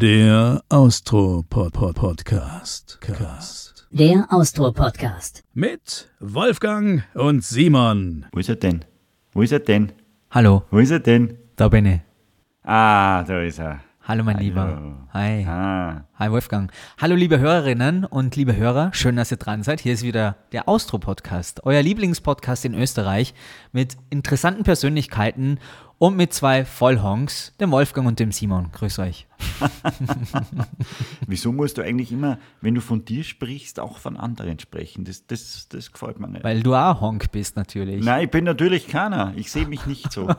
Der Austro-Podcast. Cast. Der Austro-Podcast. Mit Wolfgang und Simon. Wo ist er denn? Wo ist er denn? Hallo, Wo ist er denn? da bin ich. Ah, da ist er. Hallo, mein Hallo. Lieber. Hi. Ah, Hi, Wolfgang. Hallo, liebe Hörerinnen und liebe Hörer. Schön, dass ihr dran seid. Hier ist wieder der Austro-Podcast, euer Lieblingspodcast in Österreich mit interessanten Persönlichkeiten und mit zwei Vollhonks, dem Wolfgang und dem Simon. Grüß euch. wieso musst du eigentlich immer, wenn du von dir sprichst, auch von anderen sprechen? Das, das, das gefällt mir nicht. Weil du auch Honk bist, natürlich. Nein, ich bin natürlich keiner. Ich sehe mich nicht so.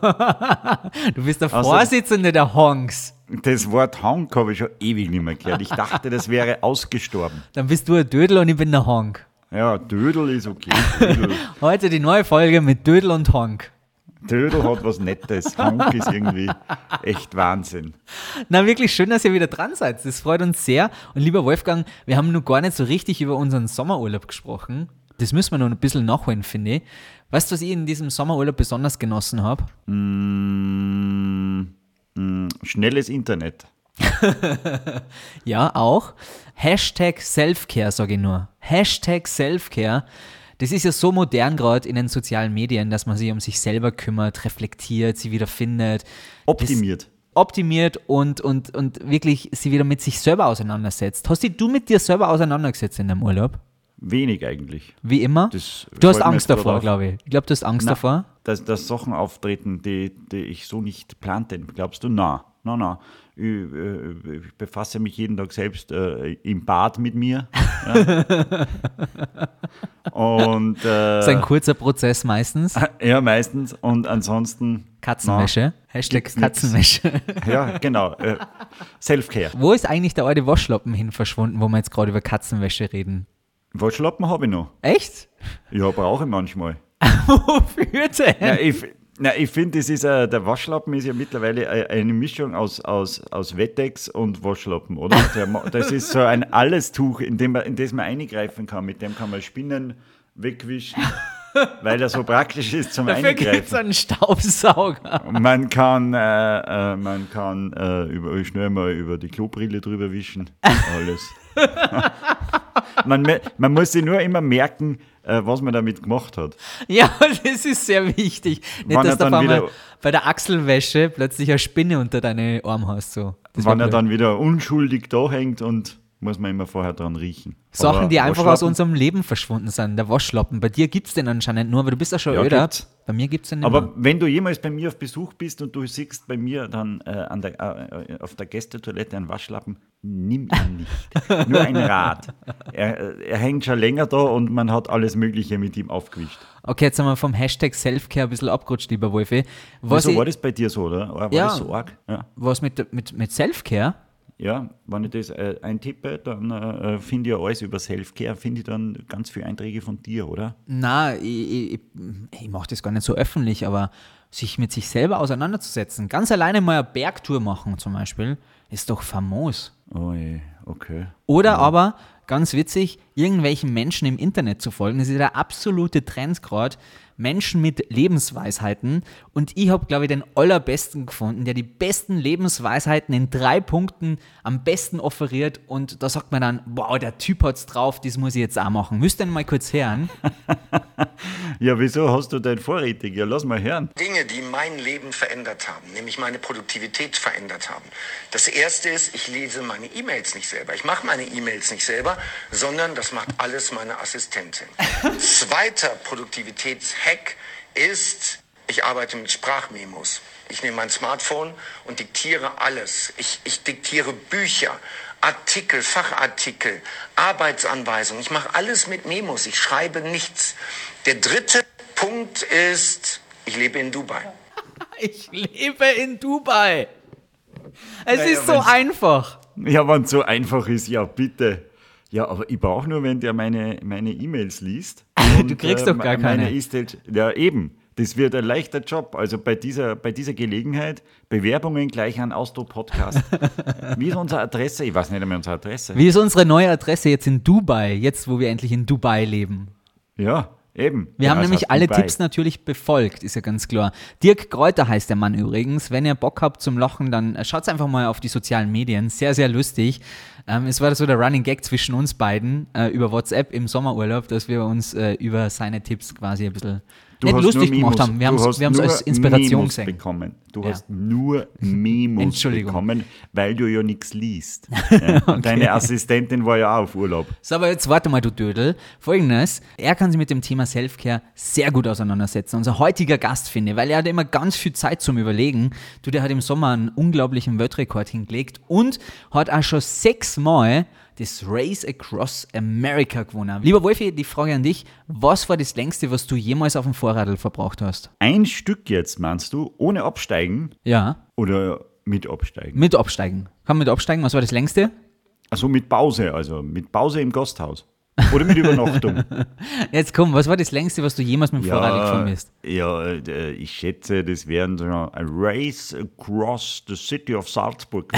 Du bist der Vorsitzende der Honks. Das Wort Honk habe ich schon ewig nicht mehr gehört. Ich dachte, das wäre ausgestorben. Dann bist du ein Dödel und ich bin der Honk. Ja, Dödel ist okay. Dödel, Heute die neue Folge mit Dödel und Honk. Dödel hat was Nettes. Honk ist irgendwie echt Wahnsinn. Na, wirklich schön, dass ihr wieder dran seid. Das freut uns sehr. Und lieber Wolfgang, wir haben noch gar nicht so richtig über unseren Sommerurlaub gesprochen. Das müssen wir noch ein bisschen nachholen, finde ich. Weißt du, was ich in diesem Sommerurlaub besonders genossen habe? Mm, mm, schnelles Internet. Ja, auch. Hashtag Selfcare, sage ich nur. Hashtag Selfcare. Das ist ja so modern gerade in den sozialen Medien, dass man sich um sich selber kümmert, reflektiert, sie wieder findet. Optimiert. optimiert und, und, und wirklich sie wieder mit sich selber auseinandersetzt. Hast dich du mit dir selber auseinandergesetzt in deinem Urlaub? Wenig eigentlich. Wie immer? Das du hast Angst davor, glaube ich. Ich glaube, du hast Angst Na, davor. Dass, dass Sachen auftreten, die, die ich so nicht plante. Glaubst du? Na, na, na. Ich, äh, ich befasse mich jeden Tag selbst äh, im Bad mit mir. Ja. Und Das ist ein äh, kurzer Prozess meistens. ja, meistens. Und ansonsten. Katzenwäsche. Hashtag gibt's nix. Katzenwäsche. Na, ja, genau. Äh, Selfcare. Wo ist eigentlich der alte Waschlappen hin verschwunden, wo wir jetzt gerade über Katzenwäsche reden? Waschlappen habe ich noch. Echt? Ja, brauche ich manchmal. Wofür denn? Ja, ich, na, ich finde, das ist äh, der Waschlappen ist ja mittlerweile äh, eine Mischung aus, aus, aus Wettex und Waschlappen, oder? Das ist so ein Allestuch, in, dem man, in das man eingreifen kann. Mit dem kann man Spinnen wegwischen, weil er so praktisch ist zum Dafür gibt es Eingreifen. einen Staubsauger. Man kann, äh, äh, man kann äh, über, schnell mal über die Klobrille drüber wischen. Alles. man, man muss sich nur immer merken, äh, was man damit gemacht hat. Ja, das ist sehr wichtig. Nicht, Wann dass du einmal wieder- bei der Achselwäsche plötzlich eine Spinne unter deine Arm hast. So. Das Wann er dann wieder unschuldig da hängt und muss man immer vorher dran riechen. Sachen, Aber die einfach aus unserem Leben verschwunden sind. Der Waschlappen. Bei dir gibt es den anscheinend nur, weil du bist ja schon Ja, öder. gibt's. Bei mir gibt es den nicht Aber mehr. wenn du jemals bei mir auf Besuch bist und du siehst bei mir dann äh, der, äh, auf der Gästetoilette einen Waschlappen, nimm ihn nicht. Nur ein Rat. Er, äh, er hängt schon länger da und man hat alles Mögliche mit ihm aufgewischt. Okay, jetzt sind wir vom Hashtag Selfcare ein bisschen abgerutscht, lieber Wolfi. Was, Wieso ich, war das bei dir so, oder? War Ja. das so arg? Ja. was mit, mit, mit Selfcare? Ja, wenn ich das äh, eintippe, dann äh, finde ich ja alles über Selfcare, finde ich dann ganz viele Einträge von dir, oder? Na, ich, ich, ich, mache das gar nicht so öffentlich, aber sich mit sich selber auseinanderzusetzen, ganz alleine mal eine Bergtour machen zum Beispiel, ist doch famos. Oh je, okay. Oder aber, ganz witzig, irgendwelchen Menschen im Internet zu folgen. Das ist der absolute Trend gerade. Menschen mit Lebensweisheiten. Und ich habe, glaube ich, den allerbesten gefunden, der die besten Lebensweisheiten in drei Punkten am besten offeriert. Und da sagt man dann, wow, der Typ hat's drauf, das muss ich jetzt auch machen. Müsst ihr mal kurz hören? Ja, wieso hast du dein vorrätig? Ja, lass mal hören. Dinge, die mein Leben verändert haben, nämlich meine Produktivität verändert haben. Das erste ist, ich lese meine E-Mails nicht selber. Ich mache meine E-Mails nicht selber, sondern das macht alles meine Assistentin. Zweiter Produktivitätshack ist, ich arbeite mit Sprachmemos. Ich nehme mein Smartphone und diktiere alles. Ich, ich diktiere Bücher, Artikel, Fachartikel, Arbeitsanweisungen. Ich mache alles mit Memos. Ich schreibe nichts. Der dritte Punkt ist, ich lebe in Dubai. Ich lebe in Dubai. Es Naja, ist so einfach. Ja, wenn es so einfach ist, ja, bitte. Ja, aber ich brauche nur, wenn der meine meine E-Mails liest. Du kriegst doch gar meine keine. E-Mails- ja, eben. Das wird ein leichter Job. Also bei dieser, bei dieser Gelegenheit, Bewerbungen gleich an Austro Podcast. Wie ist unsere Adresse? Ich weiß nicht einmal unsere Adresse. Wie ist unsere neue Adresse jetzt in Dubai, jetzt wo wir endlich in Dubai leben? Ja, Eben. Wir Ja, haben das nämlich alle Dubai. Tipps natürlich befolgt, ist ja ganz klar. Dirk Kräuter heißt der Mann übrigens. Wenn ihr Bock habt zum Lachen, dann äh, schaut einfach mal auf die sozialen Medien. Sehr, sehr lustig. Ähm, es war so der Running Gag zwischen uns beiden äh, über WhatsApp im Sommerurlaub, dass wir uns äh, über seine Tipps quasi ein bisschen Du nicht lustig gemacht haben. Wir haben es als Inspiration Memos gesehen. bekommen. Du Ja. hast nur Memos bekommen, weil du ja nichts liest. Ja. Und Deine Assistentin war ja auch auf Urlaub. So, aber jetzt warte mal, du Dödel. Folgendes, er kann sich mit dem Thema Selfcare sehr gut auseinandersetzen. Unser heutiger Gast, finde weil er hat immer ganz viel Zeit zum Überlegen. Du, der hat im Sommer einen unglaublichen Weltrekord hingelegt und hat auch schon sechsmal das Race Across America gewonnen. Lieber Wolfi, die Frage an dich, was war das längste, was du jemals auf dem Vorradl verbraucht hast? Ein Stück jetzt, meinst du, ohne Absteigen Ja, oder mit Absteigen? mit Absteigen. Kann man mit Absteigen, was war das längste? Also mit Pause, also mit Pause im Gasthaus. Oder mit Übernachtung. Jetzt komm, was war das längste, was du jemals mit dem Vorradl gefahren bist? ja, äh, ich schätze, das wären so ein Race across the city of Salzburg.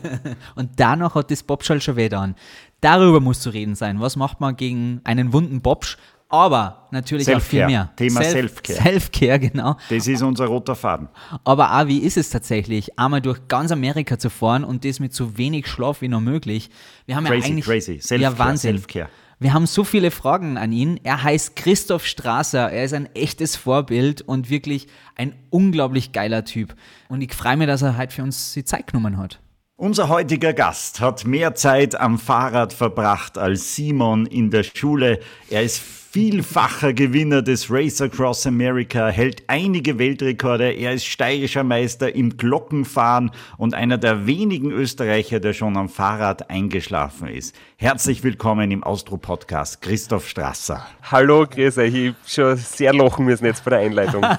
Und danach hat das Bobschall schon weh an. Darüber muss zu reden sein. Was macht man gegen einen wunden Bobsch? Aber natürlich auch viel mehr. Thema Self- Self-Care. Self-Care, genau. Das ist unser roter Faden. Aber auch, wie ist es tatsächlich, einmal durch ganz Amerika zu fahren und das mit so wenig Schlaf wie noch möglich? Wir haben ja Crazy, eigentlich. crazy. Self-care, ja, Wahnsinn. Self-care. Wir haben so viele Fragen an ihn. Er heißt Christoph Strasser. Er ist ein echtes Vorbild und wirklich ein unglaublich geiler Typ. Und ich freue mich, dass er heute für uns die Zeit genommen hat. Unser heutiger Gast hat mehr Zeit am Fahrrad verbracht als Simon in der Schule. Er ist vielfacher Gewinner des Race Across America, hält einige Weltrekorde. Er ist steirischer Meister im Glockenfahren und einer der wenigen Österreicher, der schon am Fahrrad eingeschlafen ist. Herzlich willkommen im Austro-Podcast, Christoph Strasser. Hallo, grüß euch. Ich hab schon sehr lachen müssen jetzt bei der Einleitung.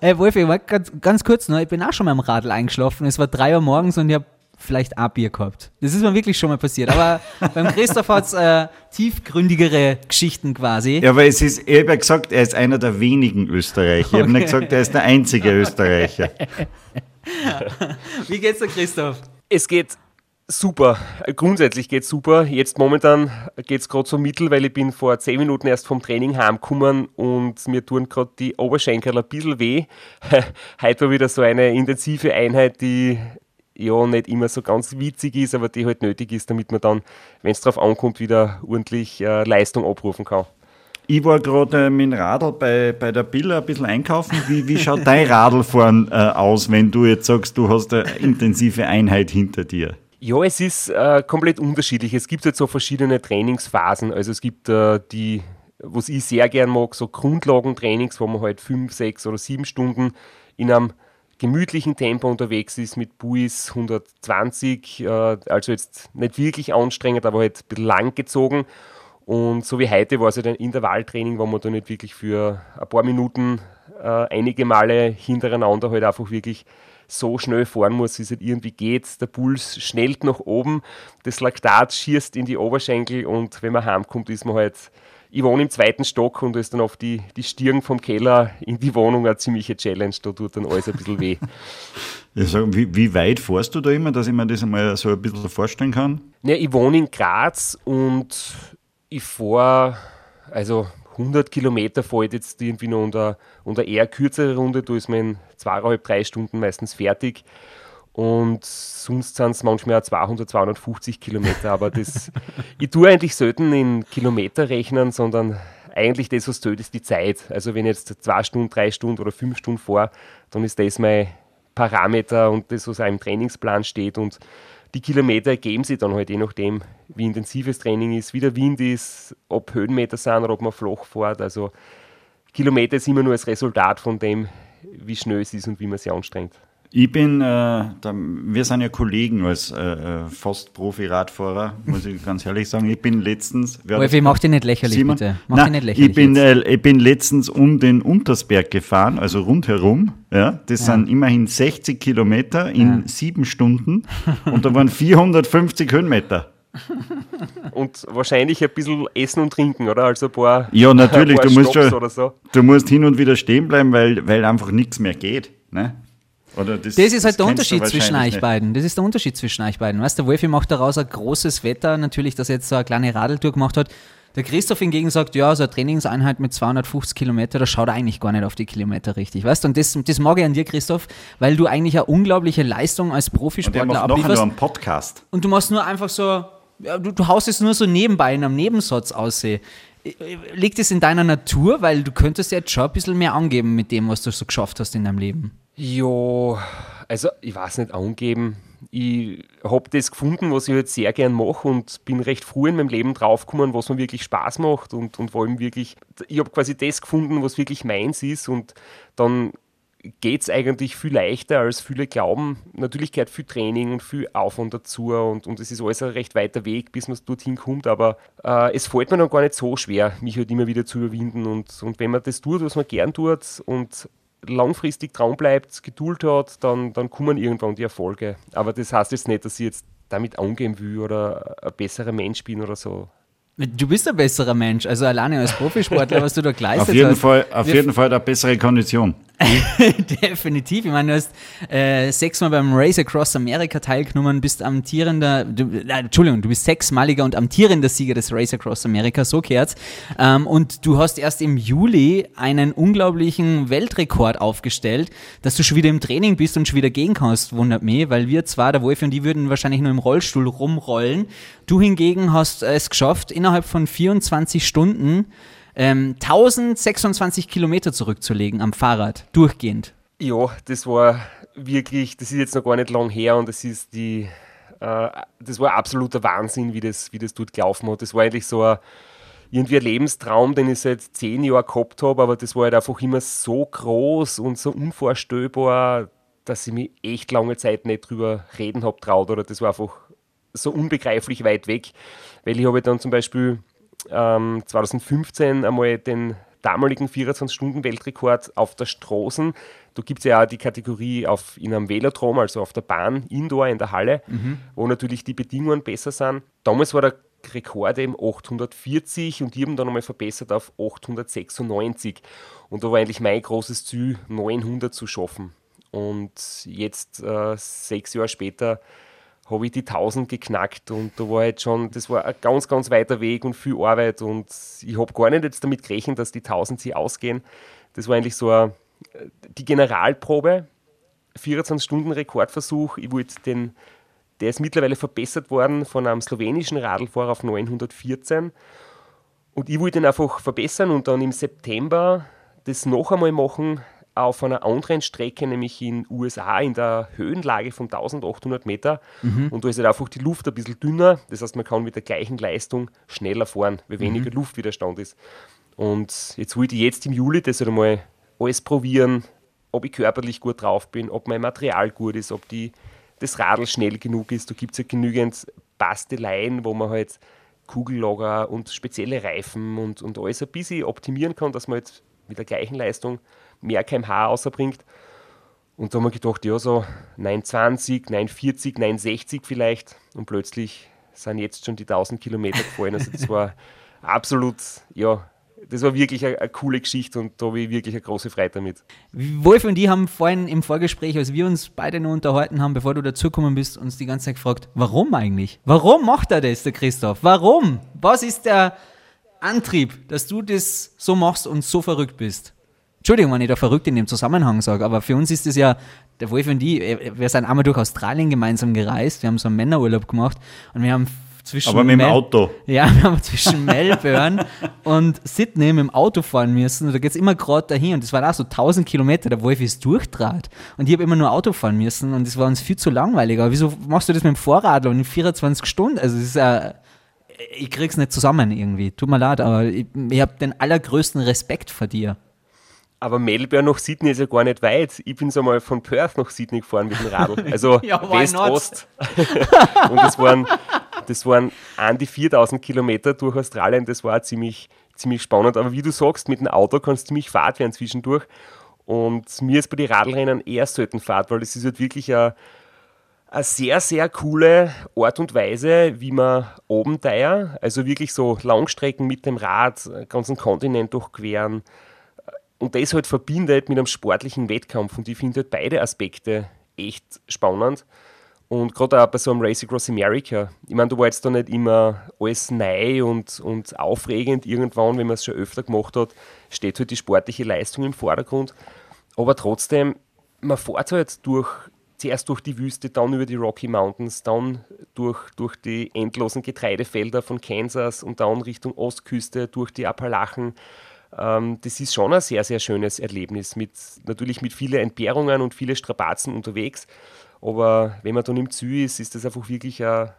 Hey Wolf, ich war ganz, ganz kurz noch, ich bin auch schon mal am Radl eingeschlafen. Es war drei Uhr morgens und ich habe vielleicht ein Bier gehabt. Das ist mir wirklich schon mal passiert. Aber beim Christoph hat es äh, tiefgründigere Geschichten quasi. Ja, aber es ist, ich habe ja gesagt, er ist einer der wenigen Österreicher. Ich habe nicht gesagt, er ist der einzige Österreicher. Wie geht's dir, Christoph? es geht super. Grundsätzlich geht's super. Jetzt momentan geht's gerade so mittel, weil ich bin vor zehn Minuten erst vom Training heimgekommen und mir tun gerade die Oberschenkel ein bisschen weh. Heute war wieder so eine intensive Einheit, die ja nicht immer so ganz witzig ist, aber die halt nötig ist, damit man dann, wenn es drauf ankommt, wieder ordentlich äh, Leistung abrufen kann. Ich war gerade äh, mit dem Radl bei, bei der Billa ein bisschen einkaufen. Wie, wie schaut dein Radlfahren äh, aus, wenn du jetzt sagst, du hast eine intensive Einheit hinter dir? Ja, es ist äh, komplett unterschiedlich. Es gibt jetzt so verschiedene Trainingsphasen. Also es gibt äh, die, was ich sehr gern mag, so Grundlagentrainings, wo man halt fünf, sechs oder sieben Stunden in einem gemütlichen Tempo unterwegs ist mit Buis 120, äh, also jetzt nicht wirklich anstrengend, aber halt ein bisschen lang gezogen. Und so wie heute war es halt ein Intervalltraining, wo man da nicht wirklich für ein paar Minuten äh, einige Male hintereinander halt einfach wirklich so schnell fahren muss, wie es halt irgendwie geht. Der Puls schnellt nach oben, das Laktat schießt in die Oberschenkel und wenn man heimkommt, ist man halt, ich wohne im zweiten Stock und da ist dann auf die, die Stirn vom Keller in die Wohnung eine ziemliche Challenge, da tut dann alles ein bisschen weh. Ich sag, wie, wie weit fährst du da immer, dass ich mir das einmal so ein bisschen vorstellen kann? Ja, ich wohne in Graz und ich fahre, also 100 Kilometer fahre ich jetzt irgendwie noch unter, unter eher kürzere Runde, da ist man in zweieinhalb, drei Stunden meistens fertig. Und sonst sind es manchmal auch 200, 250 Kilometer, aber das, ich tue eigentlich selten in Kilometer rechnen, sondern eigentlich das, was zählt, ist die Zeit. Also wenn ich jetzt zwei Stunden, drei Stunden oder fünf Stunden fahre, dann ist das mein Parameter und das, was auch im Trainingsplan steht. Und die Kilometer ergeben sich dann halt je nachdem, wie intensives Training ist, wie der Wind ist, ob Höhenmeter sind oder ob man flach fährt. Also Kilometer ist immer nur das Resultat von dem, wie schnell es ist und wie man sich anstrengt. Ich bin, äh, da, wir sind ja Kollegen als äh, äh, fast Profi-Radfahrer, muss ich ganz ehrlich sagen. Ich bin letztens. Wolfi, mach dich nicht lächerlich, Simon? bitte. Mach Nein, dich nicht lächerlich. Ich bin, äh, ich bin letztens um den Untersberg gefahren, also rundherum. Ja, das sind immerhin 60 Kilometer in sieben Stunden und da waren 450 Höhenmeter. Und wahrscheinlich ein bisschen Essen und Trinken, oder? Also ein paar, Ja, natürlich, paar du musst Stopps schon, oder so. du musst hin und wieder stehen bleiben, weil, weil einfach nichts mehr geht. Ne? Das, Das ist halt der Unterschied zwischen euch nicht. beiden. Das ist der Unterschied zwischen euch beiden. Weißt du, der Wolfi macht daraus ein großes Wetter. Natürlich, dass er jetzt so eine kleine Radeltour gemacht hat. Der Christoph hingegen sagt, ja, so eine Trainingseinheit mit 250 Kilometer, da schaut er eigentlich gar nicht auf die Kilometer richtig, weißt du? Und das, das mag ich an dir, Christoph, weil du eigentlich eine unglaubliche Leistung als Und der Profisportler macht ablieferst. noch einen Podcast. Und du machst nur einfach so, ja, du, du haust es nur so nebenbei in einem Nebensatz aussehen. Liegt es in deiner Natur, weil du könntest jetzt schon ein bisschen mehr angeben mit dem, was du so geschafft hast in deinem Leben. Ja, also ich weiß nicht, angeben. Ich habe das gefunden, was ich jetzt sehr gern mache und bin recht früh in meinem Leben draufgekommen, was mir wirklich Spaß macht und, und vor allem wirklich, ich habe quasi das gefunden, was wirklich meins ist und dann geht es eigentlich viel leichter, als viele glauben. Natürlich gehört viel Training und viel Aufwand dazu und, und es ist alles ein recht weiter Weg, bis man dorthin kommt, aber äh, es fällt mir dann gar nicht so schwer, mich halt immer wieder zu überwinden und, und wenn man das tut, was man gern tut und langfristig dran bleibt, Geduld hat, dann, dann kommen irgendwann die Erfolge. Aber das heißt jetzt nicht, dass ich jetzt damit angehen will oder ein besserer Mensch bin oder so. Du bist ein besserer Mensch, also alleine als Profisportler, was du da geleistet Auf jeden, hast. Fall, auf Wir- jeden Fall eine bessere Kondition. Definitiv. Ich meine, du hast äh, sechsmal beim Race Across America teilgenommen, bist amtierender, du, äh, Entschuldigung, du bist sechsmaliger und amtierender Sieger des Race Across America, so kehrt's. Ähm, und du hast erst im Juli einen unglaublichen Weltrekord aufgestellt, dass du schon wieder im Training bist und schon wieder gehen kannst, wundert mich, weil wir zwar, der Wolf und die würden wahrscheinlich nur im Rollstuhl rumrollen. Du hingegen hast es geschafft, innerhalb von 24 Stunden ähm, 1026 Kilometer zurückzulegen am Fahrrad, durchgehend. Ja, das war wirklich, das ist jetzt noch gar nicht lang her und das ist die, äh, das war absoluter Wahnsinn, wie das, wie das dort gelaufen hat. Das war eigentlich so ein, irgendwie ein Lebenstraum, den ich seit zehn Jahren gehabt habe, aber das war halt einfach immer so groß und so unvorstellbar, dass ich mich echt lange Zeit nicht drüber reden habe traut oder das war einfach so unbegreiflich weit weg, weil ich habe dann zum Beispiel ähm, 2015 einmal den damaligen 24-Stunden-Weltrekord auf der Straßen. Da gibt es ja auch die Kategorie auf, in einem Velodrom, also auf der Bahn, Indoor in der Halle, wo natürlich die Bedingungen besser sind. Damals war der Rekord eben 840 und die haben dann einmal verbessert auf 896. Und da war eigentlich mein großes Ziel, 900 zu schaffen. Und jetzt, äh, sechs Jahre später, habe ich die 1000 geknackt und da war jetzt schon, das war ein ganz, ganz weiter Weg und viel Arbeit und ich habe gar nicht jetzt damit gerechnet, dass die 1000 sie ausgehen. Das war eigentlich so eine, die Generalprobe, 24-Stunden-Rekordversuch. Ich wollte den, der ist mittlerweile verbessert worden von einem slowenischen Radlfahrer auf 914 und ich wollte ihn einfach verbessern und dann im September das noch einmal machen auf einer anderen Strecke, nämlich in USA in der Höhenlage von 1800 Meter. Und da ist halt einfach die Luft ein bisschen dünner. Das heißt, man kann mit der gleichen Leistung schneller fahren, weil weniger Luftwiderstand ist. Und jetzt wollte ich jetzt im Juli das halt einmal alles probieren, ob ich körperlich gut drauf bin, ob mein Material gut ist, ob die, das Radl schnell genug ist. Da gibt es ja genügend Basteleien, wo man halt Kugellager und spezielle Reifen und, und alles ein bisschen optimieren kann, dass man jetzt mit der gleichen Leistung mehr kmh rausbringt. Und da haben wir gedacht, ja, so 920, 940, 960 vielleicht. Und plötzlich sind jetzt schon die 1000 Kilometer gefallen. Also das war absolut, ja, das war wirklich eine, eine coole Geschichte und da habe ich wirklich eine große Freude damit. Wolf und ich haben vorhin im Vorgespräch, als wir uns beide nur unterhalten haben, bevor du dazugekommen bist, uns die ganze Zeit gefragt, warum eigentlich? Warum macht er das, der Christoph? Warum? Was ist der Antrieb, dass du das so machst und so verrückt bist? Entschuldigung, wenn ich da verrückt in dem Zusammenhang sage, aber für uns ist es ja, der Wolf und ich, äh, wir sind einmal durch Australien gemeinsam gereist, wir haben so einen Männerurlaub gemacht und wir haben zwischen Aber mit dem Mel- Auto. ja, wir haben zwischen Melbourne und Sydney mit dem Auto fahren müssen. Und da geht es immer gerade dahin. Und das waren auch so 1000 Kilometer. Der Wolf ist durchdraht. Und ich habe immer nur Auto fahren müssen. Und das war uns viel zu langweilig. Aber wieso machst du das mit dem Vorrad und in 24 Stunden? Also, das ist ja. Ich krieg's nicht zusammen irgendwie. Tut mir leid, aber ich, ich habe den allergrößten Respekt vor dir. Aber Melbourne nach Sydney ist ja gar nicht weit. Ich bin so mal von Perth nach Sydney gefahren mit dem Radl. Also Ja, West-Ost. Und das waren, das waren an die 4000 Kilometer durch Australien. Das war ziemlich, ziemlich spannend. Aber wie du sagst, mit dem Auto kannst du ziemlich Fahrt werden zwischendurch. Und mir ist bei den Radlrennen eher selten Fahrt, weil es ist halt wirklich eine, eine sehr, sehr coole Art und Weise, wie man oben teilt. Also wirklich so Langstrecken mit dem Rad, einen ganzen Kontinent durchqueren und das halt verbindet mit einem sportlichen Wettkampf. Und ich finde halt beide Aspekte echt spannend. Und gerade auch bei so einem Race Across America. Ich meine, da war jetzt da nicht immer alles neu und, und aufregend. Irgendwann, wenn man es schon öfter gemacht hat, steht halt die sportliche Leistung im Vordergrund. Aber trotzdem, man fährt halt durch, zuerst durch die Wüste, dann über die Rocky Mountains, dann durch, durch die endlosen Getreidefelder von Kansas und dann Richtung Ostküste, durch die Appalachen. Ähm, das ist schon ein sehr, sehr schönes Erlebnis. Mit, natürlich mit vielen Entbehrungen und vielen Strapazen unterwegs. Aber wenn man dann im Zü ist, ist das einfach wirklich ein,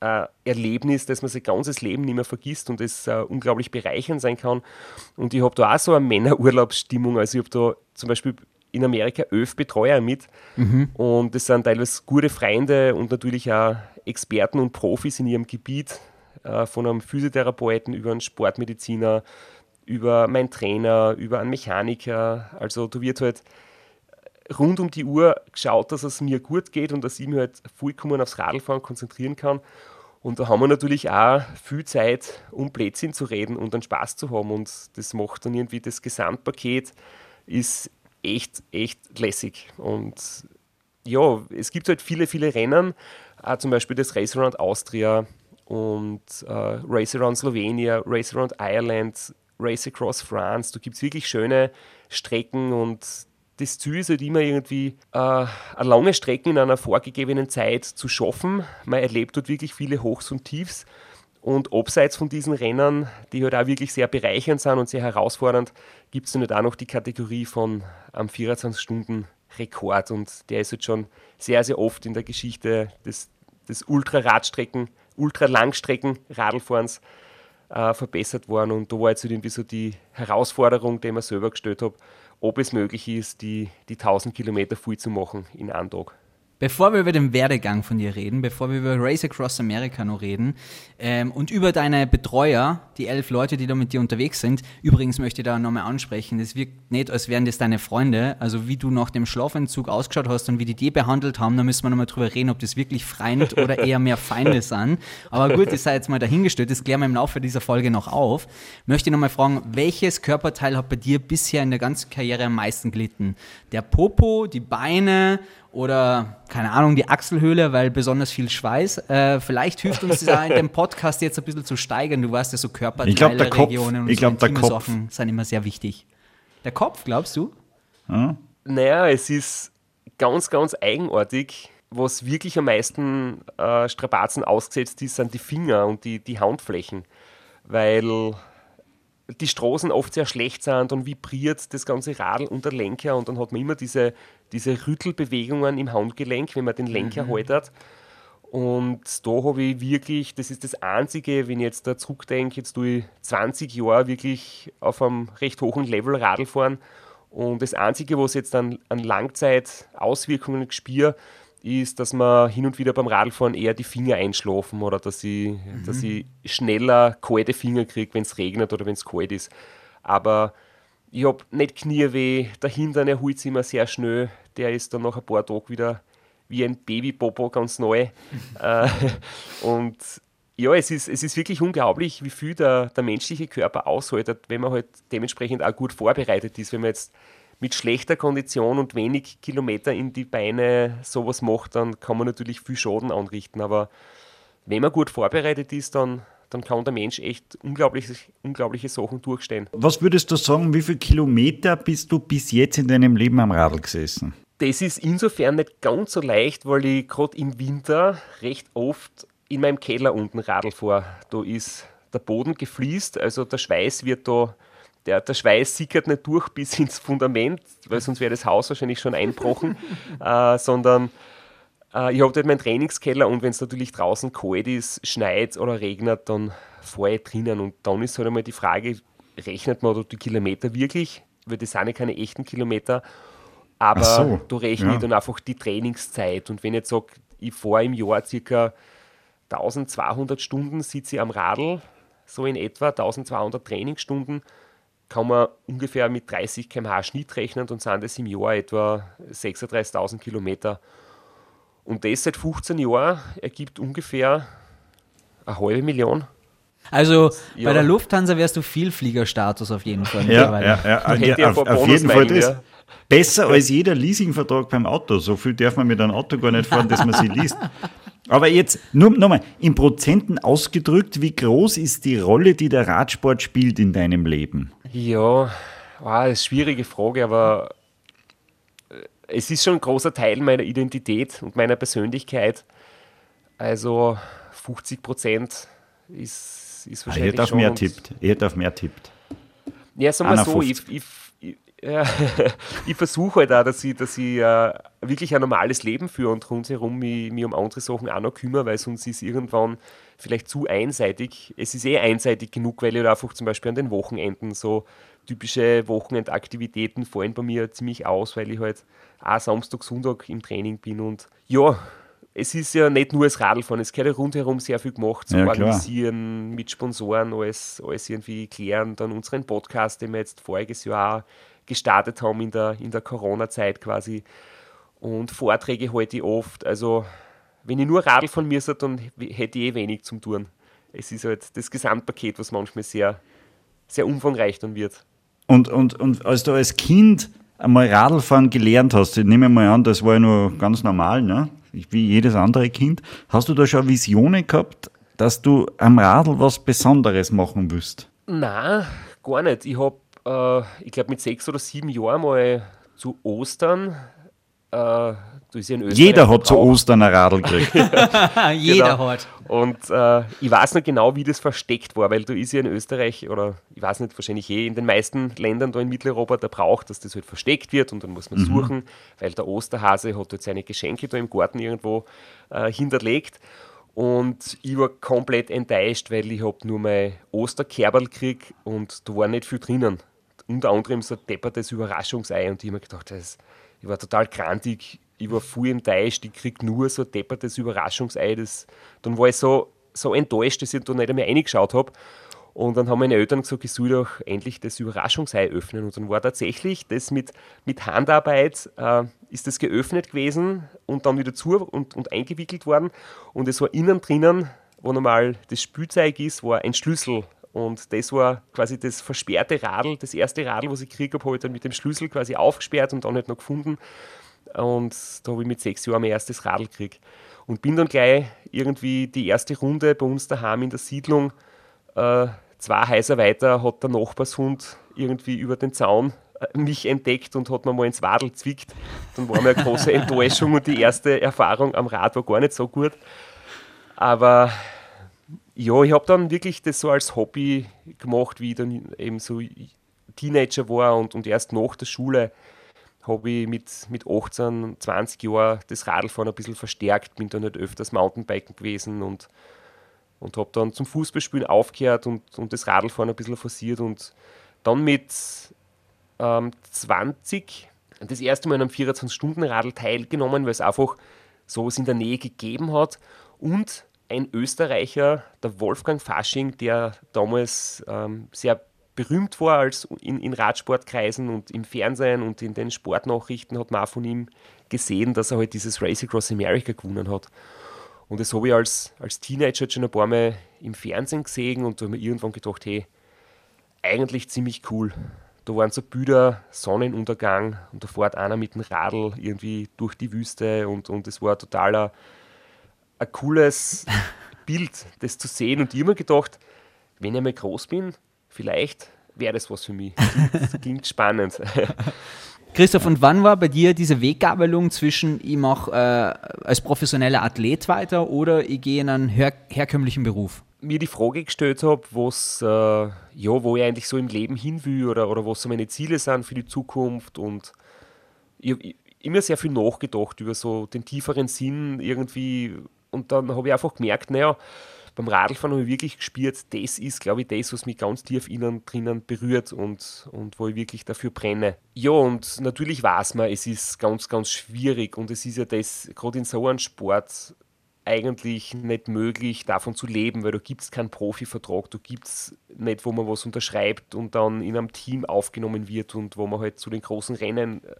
ein Erlebnis, das man sein ganzes Leben nicht mehr vergisst und das uh, unglaublich bereichernd sein kann. Und ich habe da auch so eine Männerurlaubsstimmung. Also ich habe da zum Beispiel in Amerika elf Betreuer mit mhm. und das sind teilweise gute Freunde und natürlich auch Experten und Profis in ihrem Gebiet, uh, von einem Physiotherapeuten über einen Sportmediziner, über meinen Trainer, über einen Mechaniker. Also da wird halt rund um die Uhr geschaut, dass es mir gut geht und dass ich mich halt vollkommen aufs Radlfahren konzentrieren kann. Und da haben wir natürlich auch viel Zeit, um Blödsinn zu reden und einen Spaß zu haben. Und das macht dann irgendwie das Gesamtpaket ist echt, echt lässig. Und ja, es gibt halt viele, viele Rennen, auch zum Beispiel das Race Around Austria und äh, Race Around Slovenia, Race Around Ireland, Race Across France. Da gibt es wirklich schöne Strecken und das Ziel ist halt immer irgendwie äh, eine lange Strecke in einer vorgegebenen Zeit zu schaffen. Man erlebt dort wirklich viele Hochs und Tiefs. Und abseits von diesen Rennen, die halt auch wirklich sehr bereichernd sind und sehr herausfordernd, gibt es dann halt auch noch die Kategorie von am 24-Stunden-Rekord. Und der ist halt schon sehr, sehr oft in der Geschichte des, des Ultra-Radstrecken, Ultra-Langstrecken-Radlfahrens äh, verbessert worden. Und da war jetzt halt irgendwie so die Herausforderung, die ich mir selber gestellt habe, ob es möglich ist, die, die 1000 Kilometer voll zu machen in einem Tag. Bevor wir über den Werdegang von dir reden, bevor wir über Race Across America noch reden ähm, und über deine Betreuer, die elf Leute, die da mit dir unterwegs sind, übrigens möchte ich da nochmal ansprechen, das wirkt nicht, als wären das deine Freunde, also wie du nach dem Schlafentzug ausgeschaut hast und wie die die behandelt haben, da müssen wir nochmal drüber reden, ob das wirklich Freund oder eher mehr Feinde sind. Aber gut, das sei jetzt mal dahingestellt, das klären wir im Laufe dieser Folge noch auf. Möchte nochmal fragen, welches Körperteil hat bei dir bisher in der ganzen Karriere am meisten gelitten? Der Popo, die Beine oder keine Ahnung, die Achselhöhle, weil besonders viel Schweiß. Äh, vielleicht hilft uns das auch in dem Podcast jetzt ein bisschen zu steigern. Du weißt ja, so Körperteile, ich glaub, der Kopf, Regionen und ich glaub, so der Kopf. Sachen sind immer sehr wichtig. Der Kopf, glaubst du? Hm? Naja, es ist ganz, ganz eigenartig. Was wirklich am meisten äh, Strapazen ausgesetzt ist, sind die Finger und die, die Handflächen. Weil die Straßen oft sehr schlecht sind, dann vibriert das ganze Radl und der Lenker und dann hat man immer diese, diese Rüttelbewegungen im Handgelenk, wenn man den Lenker mhm. haltet. Und da habe ich wirklich, das ist das Einzige, wenn ich jetzt da zurückdenke, jetzt tue ich 20 Jahre wirklich auf einem recht hohen Level Radl fahren. Und das Einzige, was jetzt an, an Langzeitauswirkungen spüre, ist, dass man hin und wieder beim Radfahren eher die Finger einschlafen oder dass ich, mhm. dass ich schneller kalte Finger kriege, wenn es regnet oder wenn es kalt ist. Aber ich habe nicht Knieweh, der Hintern erholt sich immer sehr schnell. Der ist dann nach ein paar Tagen wieder wie ein Babypopo ganz neu. äh, und ja, es ist, es ist wirklich unglaublich, wie viel der, der menschliche Körper aushaltet, wenn man halt dementsprechend auch gut vorbereitet ist. Wenn man jetzt mit schlechter Kondition und wenig Kilometer in die Beine sowas macht, dann kann man natürlich viel Schaden anrichten. Aber wenn man gut vorbereitet ist, dann, dann kann der Mensch echt unglaubliche, unglaubliche Sachen durchstehen. Was würdest du sagen, wie viele Kilometer bist du bis jetzt in deinem Leben am Radl gesessen? Das ist insofern nicht ganz so leicht, weil ich gerade im Winter recht oft in meinem Keller unten Radl fahre. Da ist der Boden gefliest, also der Schweiß wird da der, der Schweiß sickert nicht durch bis ins Fundament, weil sonst wäre das Haus wahrscheinlich schon einbrochen, äh, sondern äh, ich habe dort meinen Trainingskeller und wenn es natürlich draußen kalt ist, schneit oder regnet, dann fahre ich drinnen und dann ist halt einmal die Frage, rechnet man die Kilometer wirklich, weil das sind ja keine echten Kilometer, aber so, da rechne ja. ich dann einfach die Trainingszeit und wenn ich jetzt sage, ich fahre im Jahr circa 1200 Stunden, sitze ich am Radl, so in etwa 1200 Trainingsstunden, kann man ungefähr mit 30 km/h Schnitt rechnen und sind das im Jahr etwa 36.000 Kilometer. Und das seit 15 Jahren ergibt ungefähr eine halbe Million. Also Ja. bei der Lufthansa wärst du Vielfliegerstatus auf jeden Fall. Ja, ja, ja, ja, auf, auf jeden Fall das. ja. Besser als jeder Leasingvertrag beim Auto. So viel darf man mit einem Auto gar nicht fahren, dass man sie liest. Aber jetzt, nur nochmal, in Prozenten ausgedrückt, wie groß ist die Rolle, die der Radsport spielt in deinem Leben? Ja, wow, das ist eine schwierige Frage, aber es ist schon ein großer Teil meiner Identität und meiner Persönlichkeit. Also 50 Prozent ist, ist Ah, wahrscheinlich ihr darf mehr tippt. Ihr darf mehr tippt. Ja, sagen wir so, 51. ich, ich, ich, ja, ich versuche halt auch, dass ich, dass ich äh, wirklich ein normales Leben führe und rundherum mich, mich um andere Sachen auch noch kümmere, weil sonst ist irgendwann vielleicht zu einseitig. Es ist eh einseitig genug, weil ich halt einfach zum Beispiel an den Wochenenden so typische Wochenendaktivitäten fallen bei mir ziemlich aus, weil ich halt auch Samstag, Sonntag im Training bin und ja, es ist ja nicht nur das Radlfahren, es gehört ja rundherum sehr viel gemacht, zu Ja, klar. organisieren, mit Sponsoren, alles, alles irgendwie klären. Dann unseren Podcast, den wir jetzt voriges Jahr gestartet haben in der, in der Corona-Zeit quasi. Und Vorträge halte ich oft. Also, wenn ich nur Radl von mir dann hätte ich eh wenig zum Tun. Es ist halt das Gesamtpaket, was manchmal sehr, sehr umfangreich dann wird. Und, und, und als du als Kind einmal Radlfahren gelernt hast, ich nehme mal an, das war ja nur ganz normal, ne? wie jedes andere Kind, hast du da schon Visionen gehabt, dass du am Radl was Besonderes machen willst? Na, gar nicht. Ich habe, äh, ich glaube, mit sechs oder sieben Jahren mal zu Ostern, äh, ist. Jeder hat zu. Ostern ein Radl gekriegt. Jeder Genau. hat. Und äh, ich weiß nicht genau, wie das versteckt war, weil du ist ja in Österreich oder ich weiß nicht, wahrscheinlich eh in den meisten Ländern da in Mitteleuropa der Brauch, dass das halt versteckt wird und dann muss man suchen, weil der Osterhase hat halt seine Geschenke da im Garten irgendwo äh, hinterlegt. Und ich war komplett enttäuscht, weil ich habe nur mein Osterkerberl gekriegt und da war nicht viel drinnen. Unter anderem so ein deppertes Überraschungsei und ich habe mir gedacht, das, ich war total krantig, ich war voll enttäuscht, ich krieg nur so ein deppertes Überraschungsei. Das, dann war ich so, so enttäuscht, dass ich da nicht einmal reingeschaut habe. Und dann haben meine Eltern gesagt, ich soll doch endlich das Überraschungsei öffnen. Und dann war tatsächlich das mit, mit Handarbeit, äh, ist das geöffnet gewesen und dann wieder zu und, und eingewickelt worden. Und es war innen drinnen, wo normal das Spielzeug ist, war ein Schlüssel. Und das war quasi das versperrte Radl, das erste Radl, was ich gekriegt habe, habe ich dann mit dem Schlüssel quasi aufgesperrt und dann halt noch gefunden. Und da habe ich mit sechs Jahren mein erstes Radl gekriegt. Und bin dann gleich irgendwie die erste Runde bei uns daheim in der Siedlung, äh, zwei Häuser weiter, hat der Nachbarshund irgendwie über den Zaun äh, mich entdeckt und hat mir mal ins Wadel zwickt. Dann war mir eine große Enttäuschung und die erste Erfahrung am Rad war gar nicht so gut. Aber ja, ich habe dann wirklich das so als Hobby gemacht, wie ich dann eben so Teenager war und, und erst nach der Schule habe ich mit, mit 18, 20 Jahren das Radlfahren ein bisschen verstärkt, bin dann nicht öfters Mountainbiken gewesen und, und habe dann zum Fußballspielen aufgehört und, und das Radlfahren ein bisschen forciert und dann mit ähm, 20 das erste Mal an einem 24-Stunden-Radl teilgenommen, weil es einfach sowas in der Nähe gegeben hat und ein Österreicher, der Wolfgang Fasching, der damals ähm, sehr berühmt war als in, in Radsportkreisen und im Fernsehen und in den Sportnachrichten hat man auch von ihm gesehen, dass er halt dieses Race Across America gewonnen hat. Und das habe ich als, als Teenager schon ein paar Mal im Fernsehen gesehen und da habe ich mir irgendwann gedacht, hey, eigentlich ziemlich cool. Da waren so Bilder, Sonnenuntergang und da fährt einer mit dem Radl irgendwie durch die Wüste und, und es war total ein, cooles Bild, das zu sehen. Und ich habe mir gedacht, wenn ich mal groß bin, vielleicht wäre das was für mich. Das klingt spannend. Christoph, und wann war bei dir diese Weggabelung zwischen, ich mache äh, als professioneller Athlet weiter oder ich gehe in einen her herkömmlichen Beruf? mir die Frage gestellt habe, was, äh, ja, wo ich eigentlich so im Leben hin will oder, oder was so meine Ziele sind für die Zukunft und ich habe immer sehr viel nachgedacht über so den tieferen Sinn irgendwie und dann habe ich einfach gemerkt, naja, beim Radlfahren habe ich wirklich gespürt, das ist, glaube ich, das, was mich ganz tief innen drinnen berührt und, und wo ich wirklich dafür brenne. Ja, und natürlich weiß man, es ist ganz, ganz schwierig und es ist ja das, gerade in so einem Sport, eigentlich nicht möglich, davon zu leben, weil da gibt es keinen Profivertrag, da gibt es nicht, wo man was unterschreibt und dann in einem Team aufgenommen wird und wo man halt zu den großen Rennen äh,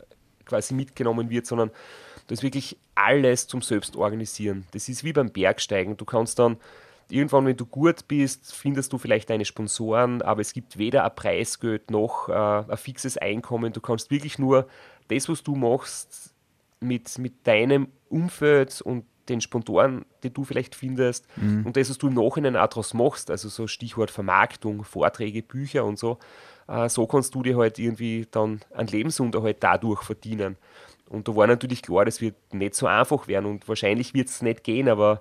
quasi mitgenommen wird, sondern das ist wirklich alles zum Selbstorganisieren. Das ist wie beim Bergsteigen. Du kannst dann irgendwann, wenn du gut bist, findest du vielleicht deine Sponsoren, aber es gibt weder ein Preisgeld noch äh, ein fixes Einkommen. Du kannst wirklich nur das, was du machst, mit, mit deinem Umfeld und den Sponsoren, die du vielleicht findest mhm. und das, was du im Nachhinein auch daraus machst, also so Stichwort Vermarktung, Vorträge, Bücher und so, äh, so kannst du dir halt irgendwie dann einen Lebensunterhalt dadurch verdienen. Und da war natürlich klar, das wird nicht so einfach werden und wahrscheinlich wird es nicht gehen, aber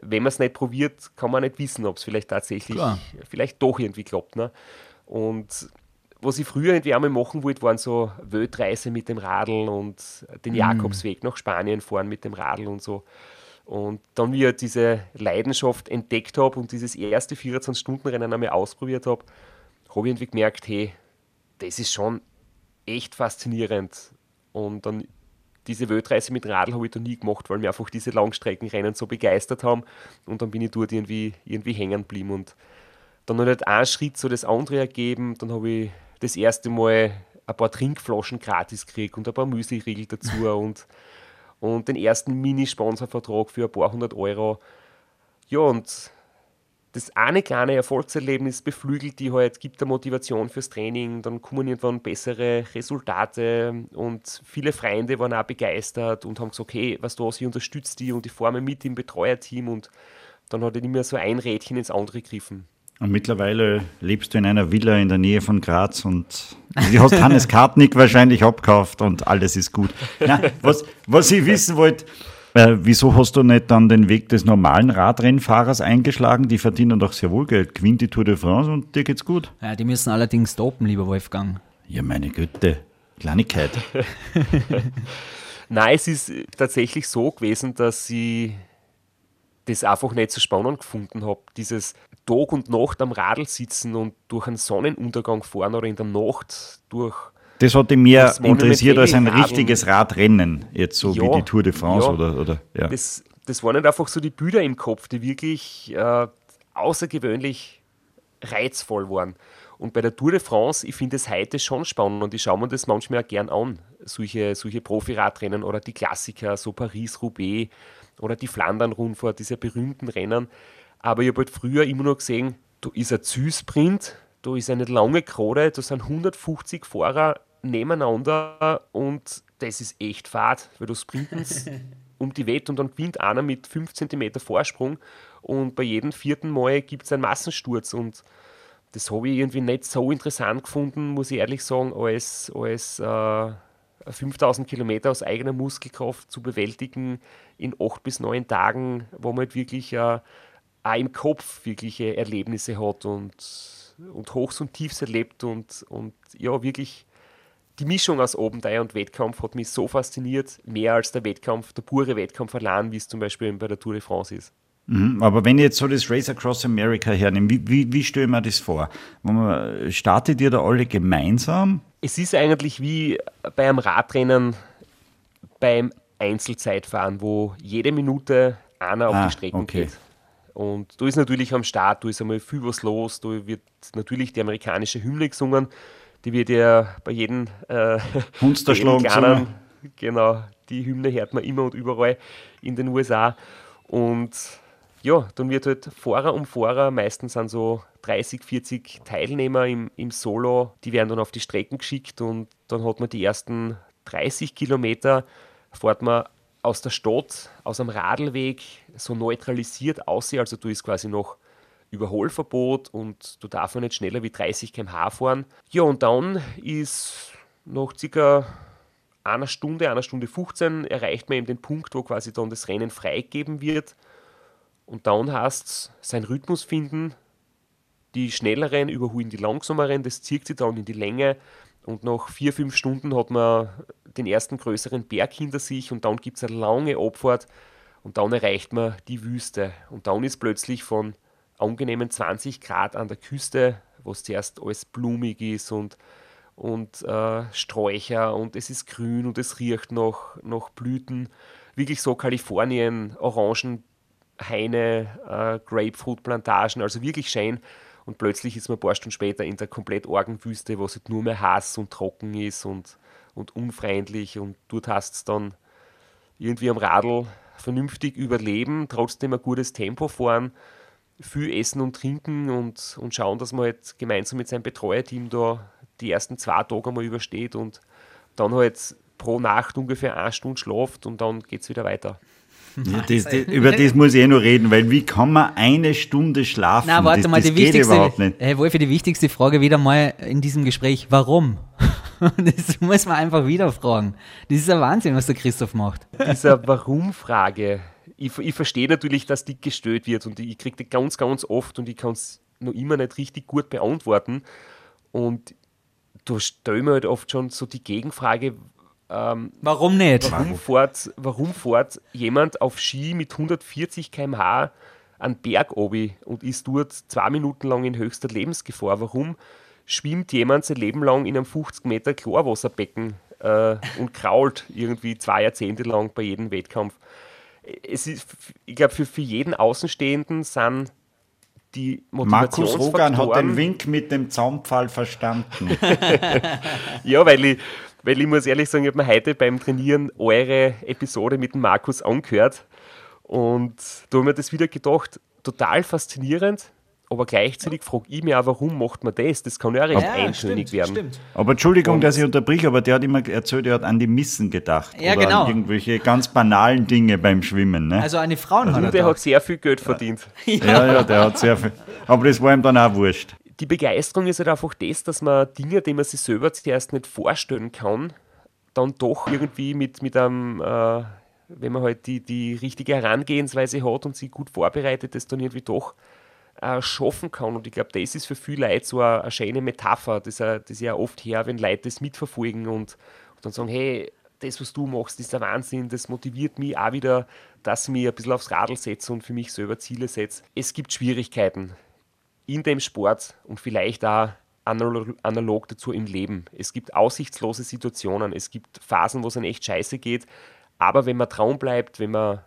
wenn man es nicht probiert, kann man nicht wissen, ob es vielleicht tatsächlich, Klar. vielleicht doch irgendwie klappt. Ne? Und was ich früher irgendwie einmal machen wollte, waren so Weltreise mit dem Radl und den mhm. Jakobsweg nach Spanien fahren mit dem Radl und so. Und dann, wie ich diese Leidenschaft entdeckt habe und dieses erste 24-Stunden-Rennen einmal ausprobiert habe, habe ich irgendwie gemerkt, hey, das ist schon echt faszinierend. Und dann diese Weltreise mit Radl habe ich da nie gemacht, weil mir einfach diese Langstreckenrennen so begeistert haben. Und dann bin ich dort irgendwie, irgendwie hängen geblieben. Und dann hat halt ein Schritt so das andere ergeben. Dann habe ich das erste Mal ein paar Trinkflaschen gratis gekriegt und ein paar Müsli-Riegel dazu und, und den ersten Mini-Sponsorvertrag für ein paar hundert Euro. Ja, und das eine kleine Erfolgserlebnis beflügelt die halt, gibt der Motivation fürs Training, dann kommen irgendwann bessere Resultate und viele Freunde waren auch begeistert und haben gesagt, okay, was du, ich unterstütze die und ich forme mit im Betreuerteam und dann hat er nicht mehr so ein Rädchen ins andere gegriffen. Und mittlerweile lebst du in einer Villa in der Nähe von Graz und du hast Hannes Kartnick wahrscheinlich abgekauft und alles ist gut. Na, was, was ich wissen wollte, äh, wieso hast du nicht dann den Weg des normalen Radrennfahrers eingeschlagen? Die verdienen doch sehr wohl Geld. Gewinnt die Tour de France und dir geht's gut. Ja, die müssen allerdings stoppen, lieber Wolfgang. Ja, meine Güte. Kleinigkeit. Nein, es ist tatsächlich so gewesen, dass ich das einfach nicht so spannend gefunden habe. Dieses Tag und Nacht am Radl sitzen und durch einen Sonnenuntergang fahren oder in der Nacht durch das hat dich mehr interessiert als ein richtiges Radrennen, jetzt so ja, wie die Tour de France ja, oder, oder ja. Das, das waren nicht einfach so die Bilder im Kopf, die wirklich äh, außergewöhnlich reizvoll waren. Und bei der Tour de France, ich finde es heute schon spannend und ich schaue mir das manchmal auch gern an, solche, solche Profi-Radrennen oder die Klassiker, so Paris-Roubaix oder die Flandern-Rundfahrt, diese berühmten Rennen. Aber ich habe halt früher immer nur gesehen, da ist ein Zielsprint, da ist eine lange Krone, da sind 150 Fahrer nebeneinander und das ist echt fad, weil du sprintest um die Wette und dann gewinnt einer mit 5 cm Vorsprung und bei jedem vierten Mal gibt es einen Massensturz und das habe ich irgendwie nicht so interessant gefunden, muss ich ehrlich sagen, als, als äh, 5000 Kilometer aus eigener Muskelkraft zu bewältigen in 8 bis 9 Tagen, wo man halt wirklich äh, auch im Kopf wirkliche Erlebnisse hat und, und Hochs und Tiefs erlebt und, und ja, wirklich die Mischung aus Abenteuer und Wettkampf hat mich so fasziniert, mehr als der Wettkampf, der pure Wettkampf allein, wie es zum Beispiel bei der Tour de France ist. Mhm, aber wenn ich jetzt so das Race Across America hernehme, wie, wie, wie stelle ich mir das vor? startet ihr da alle gemeinsam? Es ist eigentlich wie bei einem Radrennen beim Einzelzeitfahren, wo jede Minute einer auf ah, die Strecken okay. geht. Und da ist natürlich am Start, da ist einmal viel was los, da wird natürlich die amerikanische Hymne gesungen die wird ja bei jedem äh, kleinen, genau, die Hymne hört man immer und überall in den USA. Und ja, dann wird halt Fahrer um Fahrer, meistens sind so 30, 40 Teilnehmer im, im Solo, die werden dann auf die Strecken geschickt und dann hat man die ersten 30 Kilometer, fährt man aus der Stadt, aus einem Radlweg, so neutralisiert aussehen, also du ist quasi noch Überholverbot und du darfst nicht schneller wie 30 km/h fahren. Ja, und dann ist nach circa einer Stunde, einer Stunde 15 erreicht man eben den Punkt, wo quasi dann das Rennen freigegeben wird. Und dann heißt es, seinen Rhythmus finden. Die schnelleren überholen die langsameren, das zieht sich dann in die Länge. Und nach vier, fünf Stunden hat man den ersten größeren Berg hinter sich und dann gibt es eine lange Abfahrt und dann erreicht man die Wüste. Und dann ist plötzlich von angenehmen 20 Grad an der Küste, wo es zuerst alles blumig ist und, und äh, Sträucher und es ist grün und es riecht nach, nach Blüten. Wirklich so Kalifornien, Orangen, Haine, äh, Grapefruit-Plantagen, also wirklich schön. Und plötzlich ist man ein paar Stunden später in der komplett Orgenwüste, wo es halt nur mehr heiß und trocken ist und, und unfreundlich. Und dort hast es dann irgendwie am Radl vernünftig überleben, trotzdem ein gutes Tempo fahren viel essen und trinken und, und schauen, dass man halt gemeinsam mit seinem Betreuerteam da die ersten zwei Tage einmal übersteht und dann halt pro Nacht ungefähr eine Stunde schlaft und dann geht es wieder weiter. Ja, das, das, über das muss ich eh noch reden, weil wie kann man eine Stunde schlafen? Na, warte das, mal, das die geht wichtigste, überhaupt nicht. Hey, Wolfi, die wichtigste Frage wieder mal in diesem Gespräch. Warum? Das muss man einfach wieder fragen. Das ist ein Wahnsinn, was der Christoph macht. Dieser Warum-Frage, ich, ich verstehe natürlich, dass die gestellt wird und ich kriege die ganz, ganz oft und ich kann es noch immer nicht richtig gut beantworten. Und da stelle ich mir halt oft schon so die Gegenfrage, ähm, Warum nicht? warum, fährt, warum fährt jemand auf Ski mit 140 km/h einen Berg obi und ist dort zwei Minuten lang in höchster Lebensgefahr? Warum schwimmt jemand sein Leben lang in einem 50 Meter Chlorwasserbecken äh, und krault irgendwie zwei Jahrzehnte lang bei jedem Wettkampf? Es ist, ich glaube, für, für jeden Außenstehenden sind die Markus Rogan hat den Wink mit dem Zaunpfahl verstanden. Ja, weil ich, weil ich muss ehrlich sagen, ich habe mir heute beim Trainieren eure Episode mit dem Markus angehört und da habe ich mir das wieder gedacht, total faszinierend, aber gleichzeitig frage ich mich auch, warum macht man das? Das kann ja auch recht eintönig werden. Aber Entschuldigung, dass ich unterbrich, aber der hat immer erzählt, er hat an die Missen gedacht. Ja, oder genau. an irgendwelche ganz banalen Dinge beim Schwimmen. Ne? Also eine Frauen hat er Und der hat sehr viel Geld verdient. ja, ja, der hat sehr viel. Aber das war ihm dann auch wurscht. Die Begeisterung ist halt einfach das, dass man Dinge, die man sich selber zuerst nicht vorstellen kann, dann doch irgendwie mit, mit einem, äh, wenn man halt die, die richtige Herangehensweise hat und sich gut vorbereitet, das dann irgendwie doch äh, schaffen kann. Und ich glaube, das ist für viele Leute so eine, eine schöne Metapher, das, äh, das ja oft her, wenn Leute das mitverfolgen und, und dann sagen, hey, das, was du machst, ist der Wahnsinn, das motiviert mich auch wieder, dass ich mich ein bisschen aufs Radl setze und für mich selber Ziele setze. Es gibt Schwierigkeiten in dem Sport und vielleicht auch analog, analog dazu im Leben. Es gibt aussichtslose Situationen, es gibt Phasen, wo es einem echt scheiße geht, aber wenn man Traum bleibt, wenn man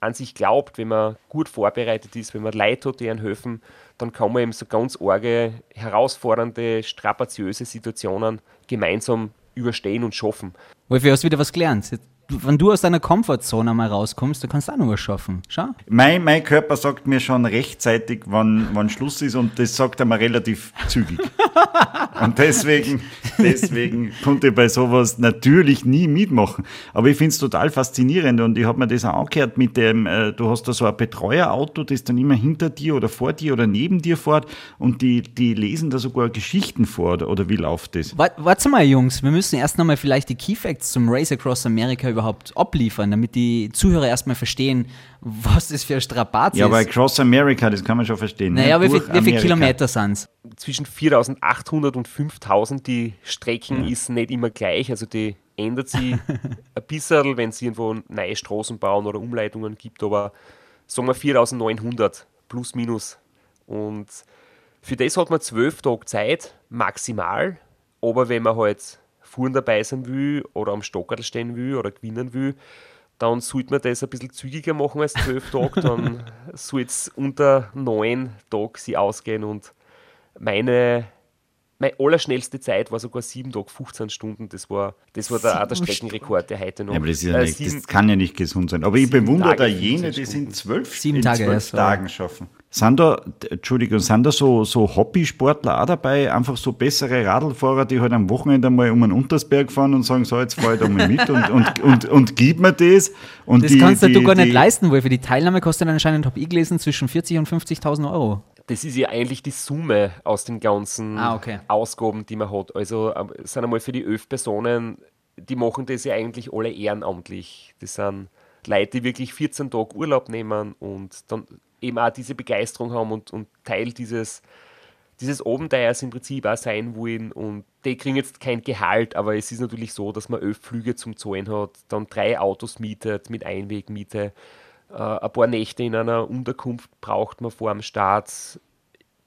an sich glaubt, wenn man gut vorbereitet ist, wenn man Leute hat, die einem helfen, dann kann man eben so ganz arge, herausfordernde, strapaziöse Situationen gemeinsam überstehen und schaffen. Wolfi, hast wieder was gelernt. Wenn du aus deiner Komfortzone mal rauskommst, dann kannst du auch noch was schaffen. Schau. Mein, mein Körper sagt mir schon rechtzeitig, wann, wann Schluss ist und das sagt er mir relativ zügig. und deswegen, deswegen konnte ich bei sowas natürlich nie mitmachen. Aber ich finde es total faszinierend und ich habe mir das auch angehört mit dem, äh, du hast da so ein Betreuerauto, das dann immer hinter dir oder vor dir oder neben dir fährt und die, die lesen da sogar Geschichten vor oder, oder wie läuft das? Wa- Warte mal, Jungs, wir müssen erst nochmal vielleicht die Key Facts zum Race Across America überhaupt abliefern, damit die Zuhörer erstmal verstehen, was das für ein Strapaz Ja, ist. aber Across America, das kann man schon verstehen. naja, ne? wie, viel, wie viele. Kilometer sind es? zwischen 4800 und 5000. Die Strecken ist nicht immer gleich, also die ändert sich ein bisschen, wenn es irgendwo neue Straßen bauen oder Umleitungen gibt, aber sagen wir 4900 plus minus. Und für das hat man zwölf Tage Zeit, maximal, aber wenn man halt Fuhren dabei sein will oder am Stockerl stehen will oder gewinnen will, dann sollte man das ein bisschen zügiger machen als zwölf Tage, dann soll es unter neun Tage sie ausgehen und meine, meine allerschnellste Zeit war sogar 7 Tage, 15 Stunden. Das war, das war der, auch der Streckenrekord, der heute noch. Ja, aber das, ist ja äh, nicht, sieben- das kann ja nicht gesund sein. Aber ich bewundere Tage, da jene, 15 die sind zwölf, Sieben in Tage zwölf erst, oder? Tagen schaffen. Sind da, Entschuldigung, sind da so, so Hobbysportler auch dabei? Einfach so bessere Radlfahrer, die halt am Wochenende mal um einen Untersberg fahren und sagen, so, jetzt fahre ich da mal mit und, und, und, und gib mir das. Und Das die, kannst die, du gar die, nicht leisten, Wolfi. Die Teilnahme kostet anscheinend, habe ich gelesen, zwischen 40 und 50.000 Euro. Das ist ja eigentlich die Summe aus den ganzen Ah, okay. Ausgaben, die man hat. Also ähm, sind einmal für die elf Personen, die machen das ja eigentlich alle ehrenamtlich. Das sind Leute, die wirklich 14 Tage Urlaub nehmen und dann eben auch diese Begeisterung haben und, und Teil dieses, dieses Abenteuers im Prinzip auch sein wollen. Und die kriegen jetzt kein Gehalt, aber es ist natürlich so, dass man elf Flüge zum Zahlen hat, dann drei Autos mietet mit Einwegmiete, äh, ein paar Nächte in einer Unterkunft braucht man vor dem Start,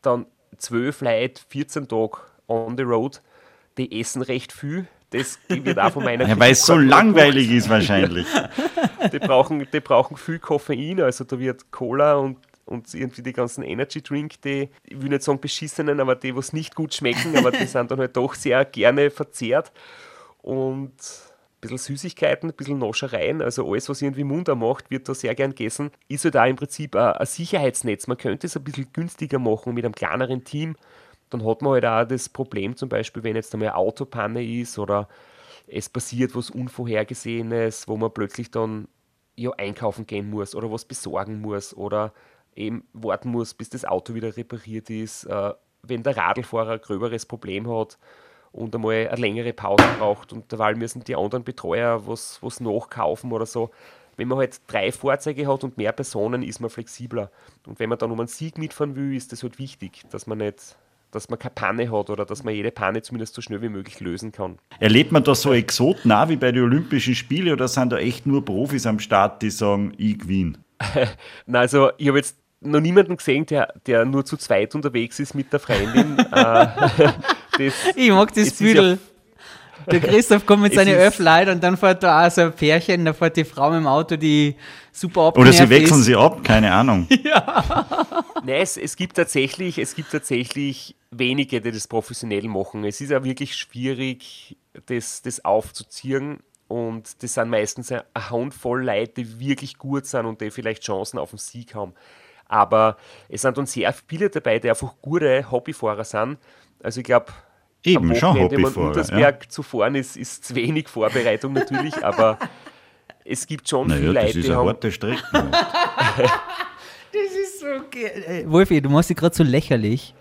dann zwölf Leute, 14 Tage on the road, die essen recht viel. Das wird auch von meiner ja, weil es so langweilig ist wahrscheinlich. die brauchen, die brauchen viel Koffein, also da wird Cola und, und irgendwie die ganzen Energy Drink, die, ich will nicht sagen beschissenen, aber die, was nicht gut schmecken, aber die sind dann halt doch sehr gerne verzehrt. Und bisschen Süßigkeiten, ein bisschen Noschereien, also alles, was irgendwie munter macht, wird da sehr gern gegessen. Ist halt auch im Prinzip ein, Sicherheitsnetz. Man könnte es ein bisschen günstiger machen mit einem kleineren Team. Dann hat man halt auch das Problem, zum Beispiel, wenn jetzt einmal eine Autopanne ist oder es passiert was Unvorhergesehenes, wo man plötzlich dann ja, einkaufen gehen muss oder was besorgen muss oder eben warten muss, bis das Auto wieder repariert ist. Äh, wenn der Radlfahrer ein gröberes Problem hat und einmal eine längere Pause braucht und derweil müssen die anderen Betreuer was, was nachkaufen oder so. Wenn man halt drei Fahrzeuge hat und mehr Personen, ist man flexibler. Und wenn man dann um einen Sieg mitfahren will, ist das halt wichtig, dass man nicht dass man keine Panne hat oder dass man jede Panne zumindest so schnell wie möglich lösen kann. Erlebt man da so Exoten auch wie bei den Olympischen Spielen oder sind da echt nur Profis am Start, die sagen, ich gewinne? Also ich habe jetzt noch niemanden gesehen, der, der nur zu zweit unterwegs ist mit der Freundin. Das, ich mag das Büdel. Der Christoph kommt mit seinen Öffleid und dann fährt da auch so ein Pärchen, da fährt die Frau mit dem Auto, die super abgenervt Oder sie wechseln ist. sie ab, keine Ahnung. ja. Nein, es, es, gibt tatsächlich, es gibt tatsächlich wenige, die das professionell machen. Es ist ja wirklich schwierig, das, das aufzuziehen. Und das sind meistens eine Handvoll Leute, die wirklich gut sind und die vielleicht Chancen auf den Sieg haben. Aber es sind dann sehr viele dabei, die einfach gute Hobbyfahrer sind. Also ich glaube, Eben, am schon Hobbyfahrer. Untersberg ja. zu fahren ist, ist zu wenig Vorbereitung natürlich, aber es gibt schon naja, viele Leute, das ist eine harte Strecke. das ist so geil. Äh, Wolfi, du machst dich gerade so lächerlich.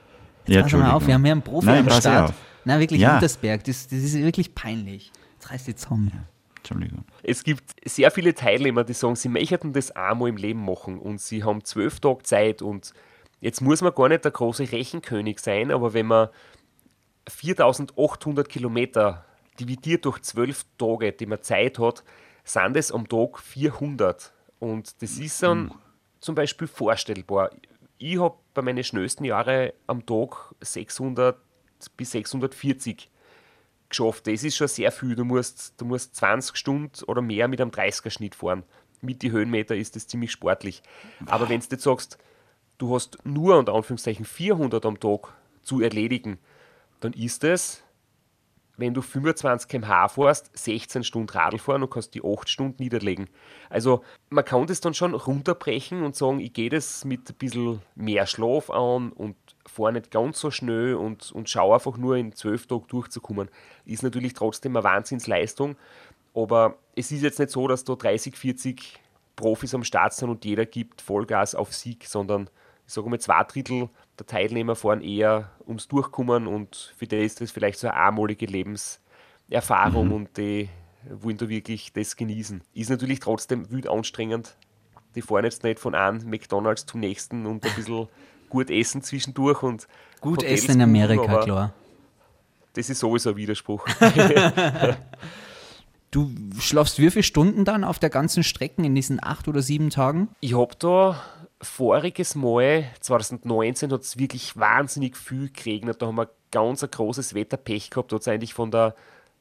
Jetzt ja, pass mal auf, wir haben hier einen Profi Nein, am Start. Nein, wirklich ja. Untersberg, das, das ist wirklich peinlich. Jetzt reißt die zusammen. Ja. Entschuldigung. Es gibt sehr viele Teilnehmer, die sagen, sie möchten das einmal im Leben machen und sie haben zwölf Tage Zeit und jetzt muss man gar nicht der große Rechenkönig sein, aber wenn man 4800 Kilometer dividiert durch zwölf Tage, die man Zeit hat, sind es am Tag 400. Und das ist dann mhm. zum Beispiel vorstellbar. Ich habe bei meinen schnellsten Jahren am Tag 600 bis 640 geschafft. Das ist schon sehr viel. Du musst, du musst 20 Stunden oder mehr mit einem 30er-Schnitt fahren. Mit den Höhenmeter ist das ziemlich sportlich. Aber wenn du jetzt sagst, du hast nur unter Anführungszeichen 400 am Tag zu erledigen, dann ist es, wenn du 25 km/h fährst, 16 Stunden Radl fahren und kannst die 8 Stunden niederlegen. Also man kann das dann schon runterbrechen und sagen, ich gehe das mit ein bisschen mehr Schlaf an und fahre nicht ganz so schnell und, und schaue einfach nur in 12 Tagen durchzukommen. Ist natürlich trotzdem eine Wahnsinnsleistung, aber es ist jetzt nicht so, dass da 30, 40 Profis am Start sind und jeder gibt Vollgas auf Sieg, sondern ich sage mal, zwei Drittel der Teilnehmer fahren eher ums Durchkommen und für die ist das vielleicht so eine einmalige Lebenserfahrung mhm. und die wollen da wirklich das genießen. Ist natürlich trotzdem wild anstrengend. Die fahren jetzt nicht von einem McDonalds zum nächsten und ein bisschen gut essen zwischendurch und gut Hotels essen in Amerika, klar. Das ist sowieso ein Widerspruch. du schlafst wie viele Stunden dann auf der ganzen Strecke in diesen acht oder sieben Tagen? Ich habe da voriges Mal, 2019, hat es wirklich wahnsinnig viel geregnet. Da haben wir ganz ein großes Wetterpech gehabt. Da hat es eigentlich von der,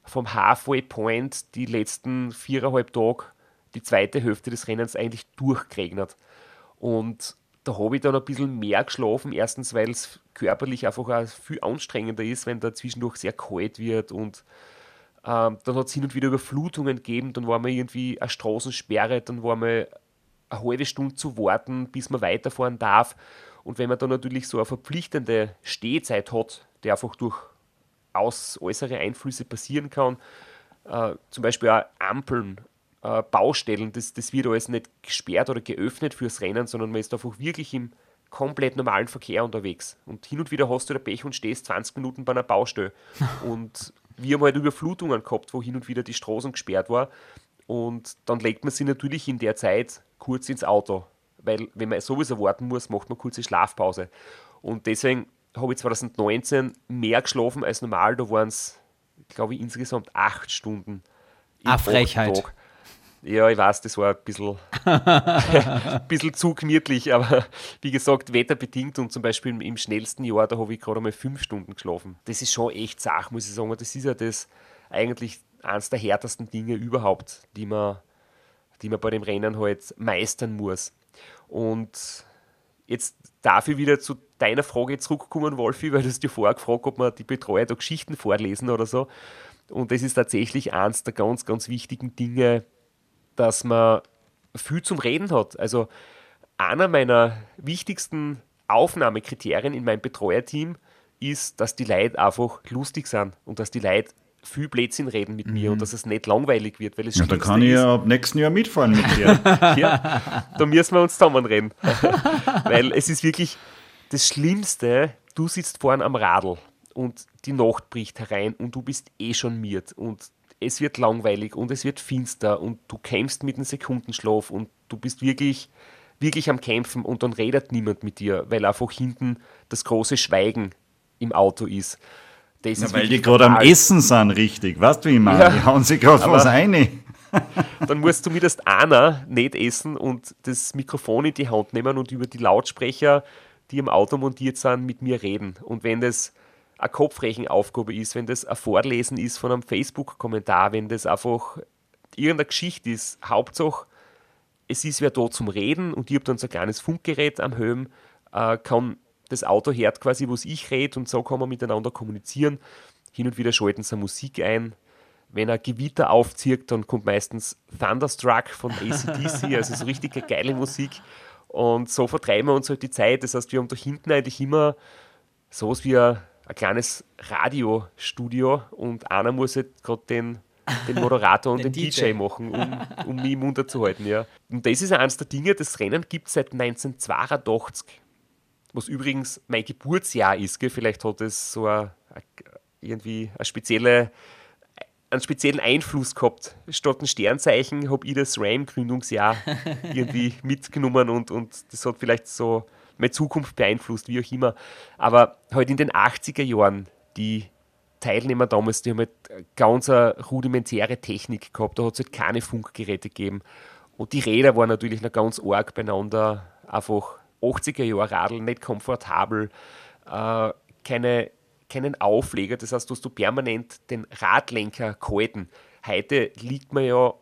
vom Halfway Point die letzten viereinhalb Tage, die zweite Hälfte des Rennens eigentlich durchgeregnet. Und da habe ich dann ein bisschen mehr geschlafen. Erstens, weil es körperlich einfach auch viel anstrengender ist, wenn da zwischendurch sehr kalt wird und ähm, dann hat es hin und wieder Überflutungen gegeben, dann war man irgendwie eine Straßensperre, dann war man eine halbe Stunde zu warten, bis man weiterfahren darf. Und wenn man dann natürlich so eine verpflichtende Stehzeit hat, die einfach durch aus äußere Einflüsse passieren kann, äh, zum Beispiel auch Ampeln, äh, Baustellen, das, das wird alles nicht gesperrt oder geöffnet fürs Rennen, sondern man ist einfach wirklich im komplett normalen Verkehr unterwegs. Und hin und wieder hast du der Pech und stehst 20 Minuten bei einer Baustelle. und wir haben halt Überflutungen gehabt, wo hin und wieder die Straßen gesperrt war. Und dann legt man sich natürlich in der Zeit kurz ins Auto, weil wenn man sowieso warten muss, macht man kurze Schlafpause. Und deswegen habe ich 2019 mehr geschlafen als normal. Da waren es, glaube ich, insgesamt acht Stunden. Ah, Frechheit. Tag. Ja, ich weiß, das war ein bisschen, ein bisschen zu gemütlich, aber wie gesagt, wetterbedingt und zum Beispiel im, schnellsten Jahr, da habe ich gerade mal fünf Stunden geschlafen. Das ist schon echt Sache, muss ich sagen. Das ist ja das eigentlich eines der härtesten Dinge überhaupt, die man, die man bei dem Rennen halt meistern muss. Und jetzt darf ich wieder zu deiner Frage zurückkommen, Wolfi, weil du es dir vorher gefragt ob man die Betreuer da Geschichten vorlesen oder so. Und das ist tatsächlich eins der ganz, ganz wichtigen Dinge, dass man viel zum Reden hat. Also einer meiner wichtigsten Aufnahmekriterien in meinem Betreuerteam ist, dass die Leute einfach lustig sind und dass die Leute viel Blödsinn reden mit mir und dass es nicht langweilig wird, weil es Ja, da Schlimmste kann ich ja ab nächsten Jahr mitfahren mit dir. ja, da müssen wir uns zusammenreden. Weil es ist wirklich das Schlimmste, du sitzt vorne am Radl und die Nacht bricht herein und du bist eh schon miert und es wird langweilig und es wird finster und du kämpfst mit einem Sekundenschlaf und du bist wirklich, wirklich am Kämpfen und dann redet niemand mit dir, weil einfach hinten das große Schweigen im Auto ist. Das ist weil die gerade am. Essen sind, richtig. Weißt du, wie ich meine? Ja. Die hauen sich gerade was rein. dann musst du zumindest einer nicht essen und das Mikrofon in die Hand nehmen und über die Lautsprecher, die im Auto montiert sind, mit mir reden. Und wenn das eine Kopfrechenaufgabe ist, wenn das ein Vorlesen ist von einem Facebook-Kommentar, wenn das einfach irgendeine Geschichte ist, Hauptsache, es ist wer da zum Reden und ich habe dann so ein kleines Funkgerät am Helm, äh, kann das Auto hört quasi, was ich rede und so kann man miteinander kommunizieren. Hin und wieder schalten sie Musik ein. Wenn ein Gewitter aufzieht, dann kommt meistens Thunderstruck von ACDC, also so richtig geile Musik. Und so vertreiben wir uns halt die Zeit. Das heißt, wir haben da hinten eigentlich immer sowas wie ein, ein kleines Radiostudio und einer muss halt gerade den, den Moderator und Den den, DJ. DJ machen, um, um mich im Munter zu halten. Ja. Und das ist eines der Dinge, das Rennen gibt es seit 1982 was übrigens mein Geburtsjahr ist. Gell? Vielleicht hat es so ein, ein, irgendwie eine spezielle, einen speziellen Einfluss gehabt. Statt ein Sternzeichen habe ich das RAM-Gründungsjahr irgendwie mitgenommen und, und das hat vielleicht so meine Zukunft beeinflusst, wie auch immer. Aber halt in den 80er Jahren, die Teilnehmer damals, die haben halt ganz eine rudimentäre Technik gehabt. Da hat es halt keine Funkgeräte gegeben. Und die Räder waren natürlich noch ganz arg beieinander. Einfach 80er Jahre Radl, nicht komfortabel, äh, keine, keinen Aufleger. Das heißt, du hast du permanent den Radlenker gehalten. Heute liegt man ja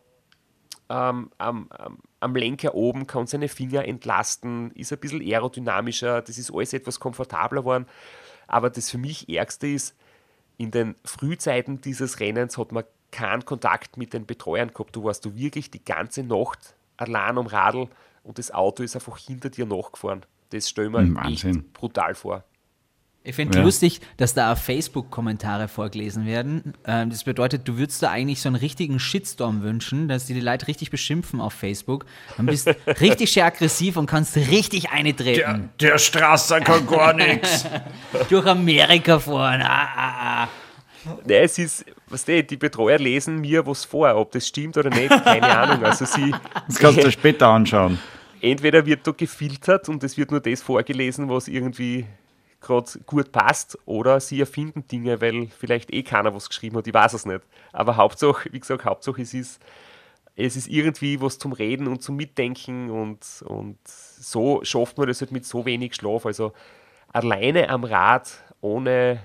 ähm, am, am, am Lenker oben, kann seine Finger entlasten, ist ein bisschen aerodynamischer, das ist alles etwas komfortabler geworden. Aber das für mich Ärgste ist, in den Frühzeiten dieses Rennens hat man keinen Kontakt mit den Betreuern gehabt. Du warst du wirklich die ganze Nacht allein am Radl und das Auto ist einfach hinter dir nachgefahren. Das stellen wir Wahnsinn. echt brutal vor. Ich finde Ja. lustig, dass da auf Facebook-Kommentare vorgelesen werden. Ähm, das bedeutet, du würdest da eigentlich so einen richtigen Shitstorm wünschen, dass die, die Leute richtig beschimpfen auf Facebook. Dann bist du richtig schön aggressiv und kannst richtig eintreten. Der, der Strasser kann gar nichts. Durch Amerika fahren. Ah, ah, ah. Nein, es ist, was die, die Betreuer lesen mir was vor, ob das stimmt oder nicht, keine Ahnung. Also sie, Das kannst du dir später anschauen. Entweder wird da gefiltert und es wird nur das vorgelesen, was irgendwie gerade gut passt, oder sie erfinden Dinge, weil vielleicht eh keiner was geschrieben hat, ich weiß es nicht. Aber Hauptsache, wie gesagt, Hauptsache es ist, es ist irgendwie was zum Reden und zum Mitdenken und, und so schafft man das halt mit so wenig Schlaf. Also alleine am Rad, ohne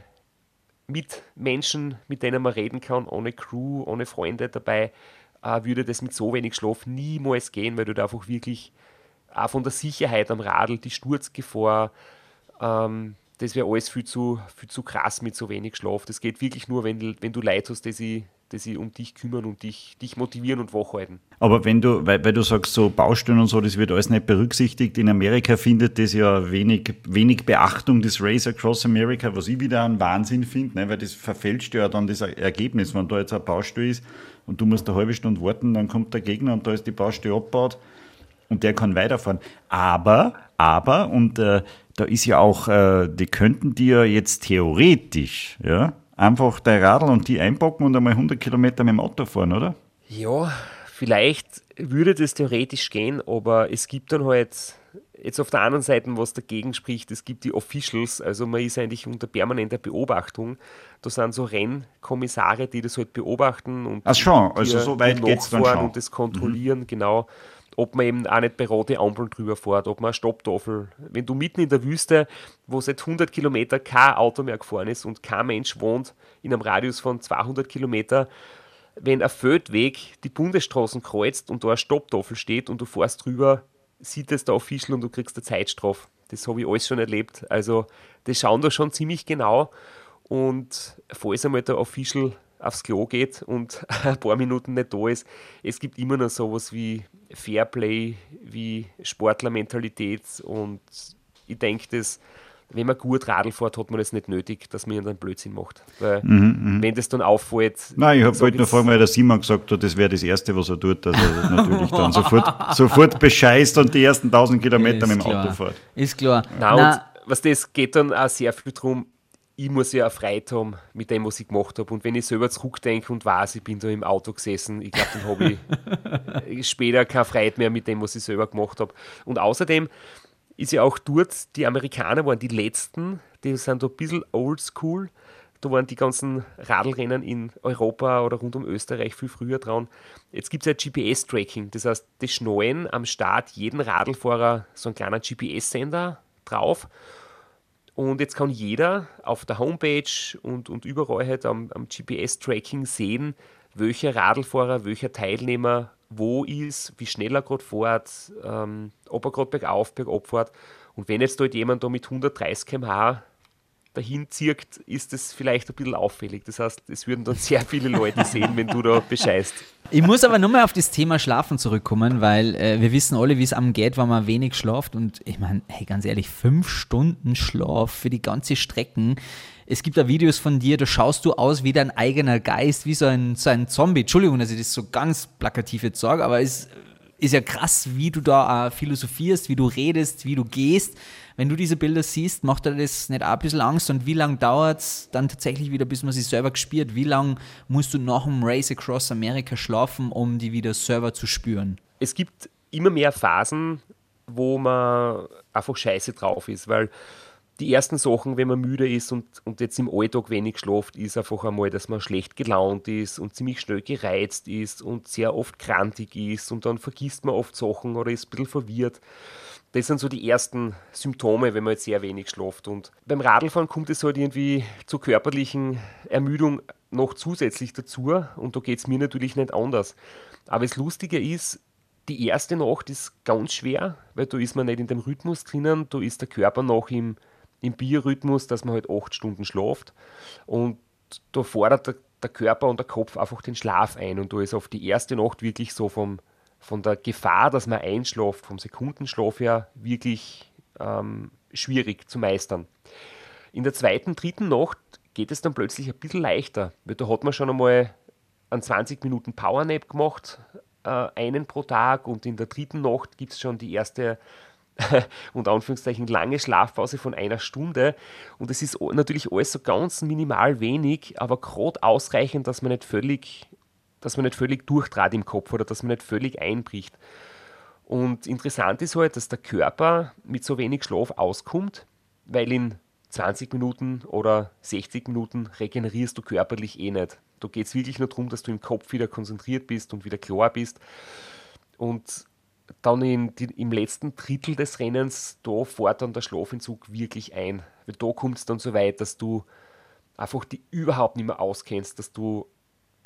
mit Menschen, mit denen man reden kann, ohne Crew, ohne Freunde dabei, äh, würde das mit so wenig Schlaf niemals gehen, weil du da einfach wirklich auch von der Sicherheit am Radl, die Sturzgefahr, ähm, das wäre alles viel zu, viel zu krass mit so wenig Schlaf. Das geht wirklich nur, wenn, du- wenn du Leute hast, die sich, die sich um dich kümmern und dich, dich motivieren und wachhalten. Aber wenn du, weil, weil du sagst, so Baustellen und so, das wird alles nicht berücksichtigt. In Amerika findet das ja wenig, wenig Beachtung, das Race Across America, was ich wieder einen Wahnsinn finde, ne? weil das verfälscht ja dann das Ergebnis. Wenn da jetzt eine Baustelle ist und du musst eine halbe Stunde warten, dann kommt der Gegner und da ist die Baustelle abgebaut und der kann weiterfahren. Aber, aber, und äh, da ist ja auch, äh, die könnten dir jetzt theoretisch, ja, einfach dein Radl und die einpacken und einmal 100 Kilometer mit dem Auto fahren, oder? Ja, vielleicht würde das theoretisch gehen, aber es gibt dann halt jetzt auf der anderen Seite, was dagegen spricht, es gibt die Officials, also man ist eigentlich unter permanenter Beobachtung. Da sind so Rennkommissare, die das halt beobachten und Ach schon, also so weit geht's dann schon. und das kontrollieren, genau. Ob man eben auch nicht bei rote Ampeln drüber fährt, ob man eine Stopptafel, wenn du mitten in der Wüste, wo seit 100 Kilometer kein Auto mehr gefahren ist und kein Mensch wohnt in einem Radius von 200 Kilometer, wenn ein Feldweg die Bundesstraßen kreuzt und da eine Stopptafel steht und du fährst drüber, sieht es der Official und du kriegst eine Zeitstrafe. Das habe ich alles schon erlebt. Also, das schauen da schon ziemlich genau. Und falls einmal der Official aufs Klo geht und ein paar Minuten nicht da ist. Es gibt immer noch sowas wie Fairplay, wie Sportlermentalität und ich denke, dass wenn man gut Radl fährt, hat man es nicht nötig, dass man einen Blödsinn macht. Weil wenn das dann auffällt. Nein, ich habe wollte nur jetzt- fragen, weil der Simon gesagt hat, das wäre das Erste, was er tut, dass er natürlich dann sofort, sofort bescheißt und die ersten 1000 Kilometer mit dem klar. Auto fährt. Ist klar. Nein, Na, und was das geht dann auch sehr viel darum, ich muss ja Freiheit haben mit dem, was ich gemacht habe. Und wenn ich selber zurückdenke und weiß, ich bin da im Auto gesessen, ich glaube, dann habe ich später keine Freiheit mehr mit dem, was ich selber gemacht habe. Und außerdem ist ja auch dort, die Amerikaner waren die Letzten, die sind da ein bisschen oldschool. Da waren die ganzen Radlrennen in Europa oder rund um Österreich viel früher dran. Jetzt gibt es ja GPS-Tracking. Das heißt, die schnallen am Start jeden Radlfahrer so einen kleinen GPS-Sender drauf. Und jetzt kann jeder auf der Homepage und, und überall halt am, am GPS-Tracking sehen, welcher Radlfahrer, welcher Teilnehmer wo ist, wie schnell er gerade fährt, ähm, ob er gerade bergauf, bergab fährt. Und wenn jetzt dort jemand da mit 130 km/h dahin zirkt, ist das vielleicht ein bisschen auffällig. Das heißt, es würden dann sehr viele Leute sehen, wenn du da bescheißt. Ich muss aber nochmal auf das Thema Schlafen zurückkommen, weil äh, wir wissen alle, wie es am geht, wenn man wenig schlaft. Und ich meine, hey, ganz ehrlich, fünf Stunden Schlaf für die ganze Strecken. Es gibt da Videos von dir, da schaust du aus wie dein eigener Geist, wie so ein, so ein Zombie. Entschuldigung, dass ich das so ganz plakativ jetzt sage, aber es ist ja krass, wie du da äh, philosophierst, wie du redest, wie du gehst. Wenn du diese Bilder siehst, macht dir das nicht auch ein bisschen Angst? Und wie lange dauert es dann tatsächlich wieder, bis man sich selber gespürt? Wie lange musst du nach dem Race Across America schlafen, um die wieder selber zu spüren? es gibt immer mehr Phasen, wo man einfach scheiße drauf ist, weil die ersten Sachen, wenn man müde ist und, und jetzt im Alltag wenig schlaft, ist einfach einmal, dass man schlecht gelaunt ist und ziemlich schnell gereizt ist und sehr oft krantig ist und dann vergisst man oft Sachen oder ist ein bisschen verwirrt. Das sind so die ersten Symptome, wenn man jetzt sehr wenig schlaft. Und beim Radlfahren kommt es halt irgendwie zur körperlichen Ermüdung noch zusätzlich dazu. Und da geht es mir natürlich nicht anders. Aber das Lustige ist, die erste Nacht ist ganz schwer, weil da ist man nicht in dem Rhythmus drinnen, da ist der Körper noch im, im Biorhythmus, dass man halt acht Stunden schlaft. Und da fordert der, der Körper und der Kopf einfach den Schlaf ein. Und da ist auf die erste Nacht wirklich so vom, von der Gefahr, dass man einschläft, vom Sekundenschlaf her, wirklich ähm, schwierig zu meistern. In der zweiten, dritten Nacht geht es dann plötzlich ein bisschen leichter, weil da hat man schon einmal einen 20 Minuten Powernap gemacht, äh, einen pro Tag und in der dritten Nacht gibt es schon die erste und Anführungszeichen lange Schlafpause von einer Stunde und es ist natürlich alles so ganz minimal wenig, aber gerade ausreichend, dass man nicht völlig, dass man nicht völlig durchtrat im Kopf oder dass man nicht völlig einbricht. Und interessant ist halt, dass der Körper mit so wenig Schlaf auskommt, weil in 20 Minuten oder 60 Minuten regenerierst du körperlich eh nicht. Da geht es wirklich nur darum, dass du im Kopf wieder konzentriert bist und wieder klar bist. Und dann in die, im letzten Drittel des Rennens, da fährt dann der Schlafentzug wirklich ein. Weil da kommt es dann so weit, dass du einfach die überhaupt nicht mehr auskennst, dass du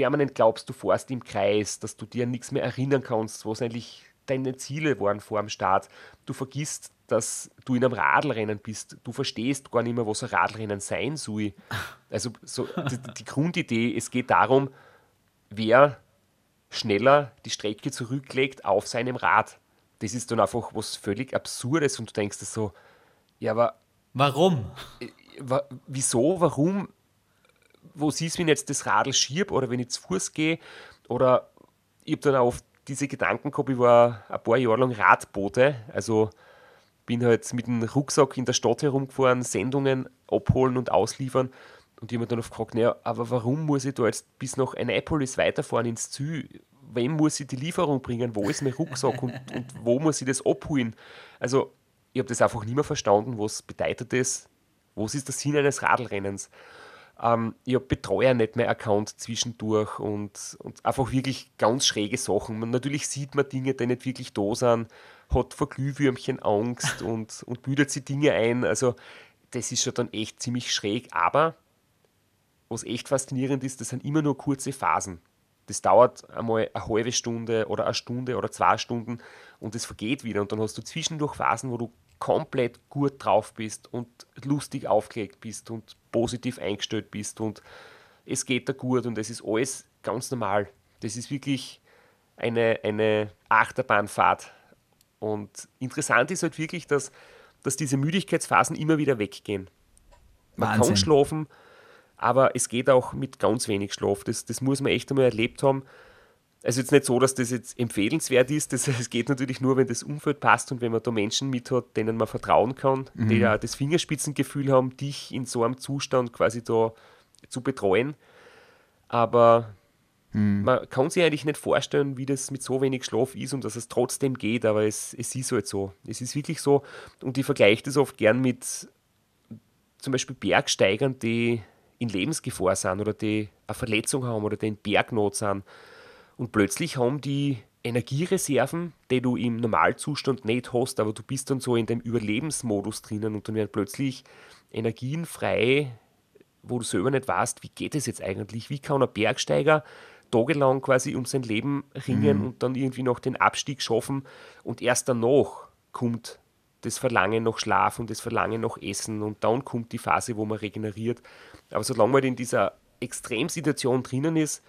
permanent glaubst, du fährst im Kreis, dass du dir an nichts mehr erinnern kannst, was eigentlich deine Ziele waren vor dem Start. Du vergisst, dass du in einem Radlrennen bist. Du verstehst gar nicht mehr, was ein Radlrennen sein soll. Also so die, die Grundidee, es geht darum, wer schneller die Strecke zurücklegt auf seinem Rad. Das ist dann einfach was völlig Absurdes und du denkst dir so, ja, aber Warum? wa wieso, warum, wo siehst wenn ich jetzt das Radl schieb oder wenn ich zu Fuß gehe oder ich habe dann auch oft diese Gedanken gehabt, ich war ein paar Jahre lang Radbote, also bin halt mit dem Rucksack in der Stadt herumgefahren, Sendungen abholen und ausliefern und mir dann oft gefragt, naja, aber warum muss ich da jetzt bis nach Annapolis weiterfahren ins Ziel? Wem muss ich die Lieferung bringen? Wo ist mein Rucksack und, und wo muss ich das abholen? Also ich habe das einfach nicht mehr verstanden, was bedeutet das, was ist der Sinn eines Radlrennens? Ähm, ich habe Betreuer nicht mehr erkannt zwischendurch und, und einfach wirklich ganz schräge Sachen. Man, natürlich sieht man Dinge, die nicht wirklich da sind, hat vor Glühwürmchen Angst und, und bildet sich Dinge ein. Also das ist schon dann echt ziemlich schräg. Aber was echt faszinierend ist, das sind immer nur kurze Phasen. Das dauert einmal eine halbe Stunde oder eine Stunde oder zwei Stunden und es vergeht wieder. Und dann hast du zwischendurch Phasen, wo du komplett gut drauf bist und lustig aufgelegt bist und positiv eingestellt bist und es geht da gut und es ist alles ganz normal. Das ist wirklich eine, eine Achterbahnfahrt. Und interessant ist halt wirklich, dass, dass diese Müdigkeitsphasen immer wieder weggehen. Man Wahnsinn. kann schlafen, aber es geht auch mit ganz wenig Schlaf. Das, das muss man echt einmal erlebt haben. Also jetzt nicht so, dass das jetzt empfehlenswert ist. Das, das geht natürlich nur, wenn das Umfeld passt und wenn man da Menschen mit hat, denen man vertrauen kann, die ja das Fingerspitzengefühl haben, dich in so einem Zustand quasi da zu betreuen. Aber man kann sich eigentlich nicht vorstellen, wie das mit so wenig Schlaf ist und dass es trotzdem geht, aber es, es ist halt so. Es ist wirklich so. Und ich vergleiche das oft gern mit zum Beispiel Bergsteigern, die in Lebensgefahr sind oder die eine Verletzung haben oder die in Bergnot sind. Und plötzlich haben die Energiereserven, die du im Normalzustand nicht hast, aber du bist dann so in dem Überlebensmodus drinnen und dann werden plötzlich Energien frei, wo du selber nicht weißt, wie geht es jetzt eigentlich? Wie kann ein Bergsteiger tagelang quasi um sein Leben ringen und dann irgendwie noch den Abstieg schaffen und erst danach kommt das Verlangen nach Schlaf und das Verlangen nach Essen und dann kommt die Phase, wo man regeneriert. Aber solange man in dieser Extremsituation drinnen ist,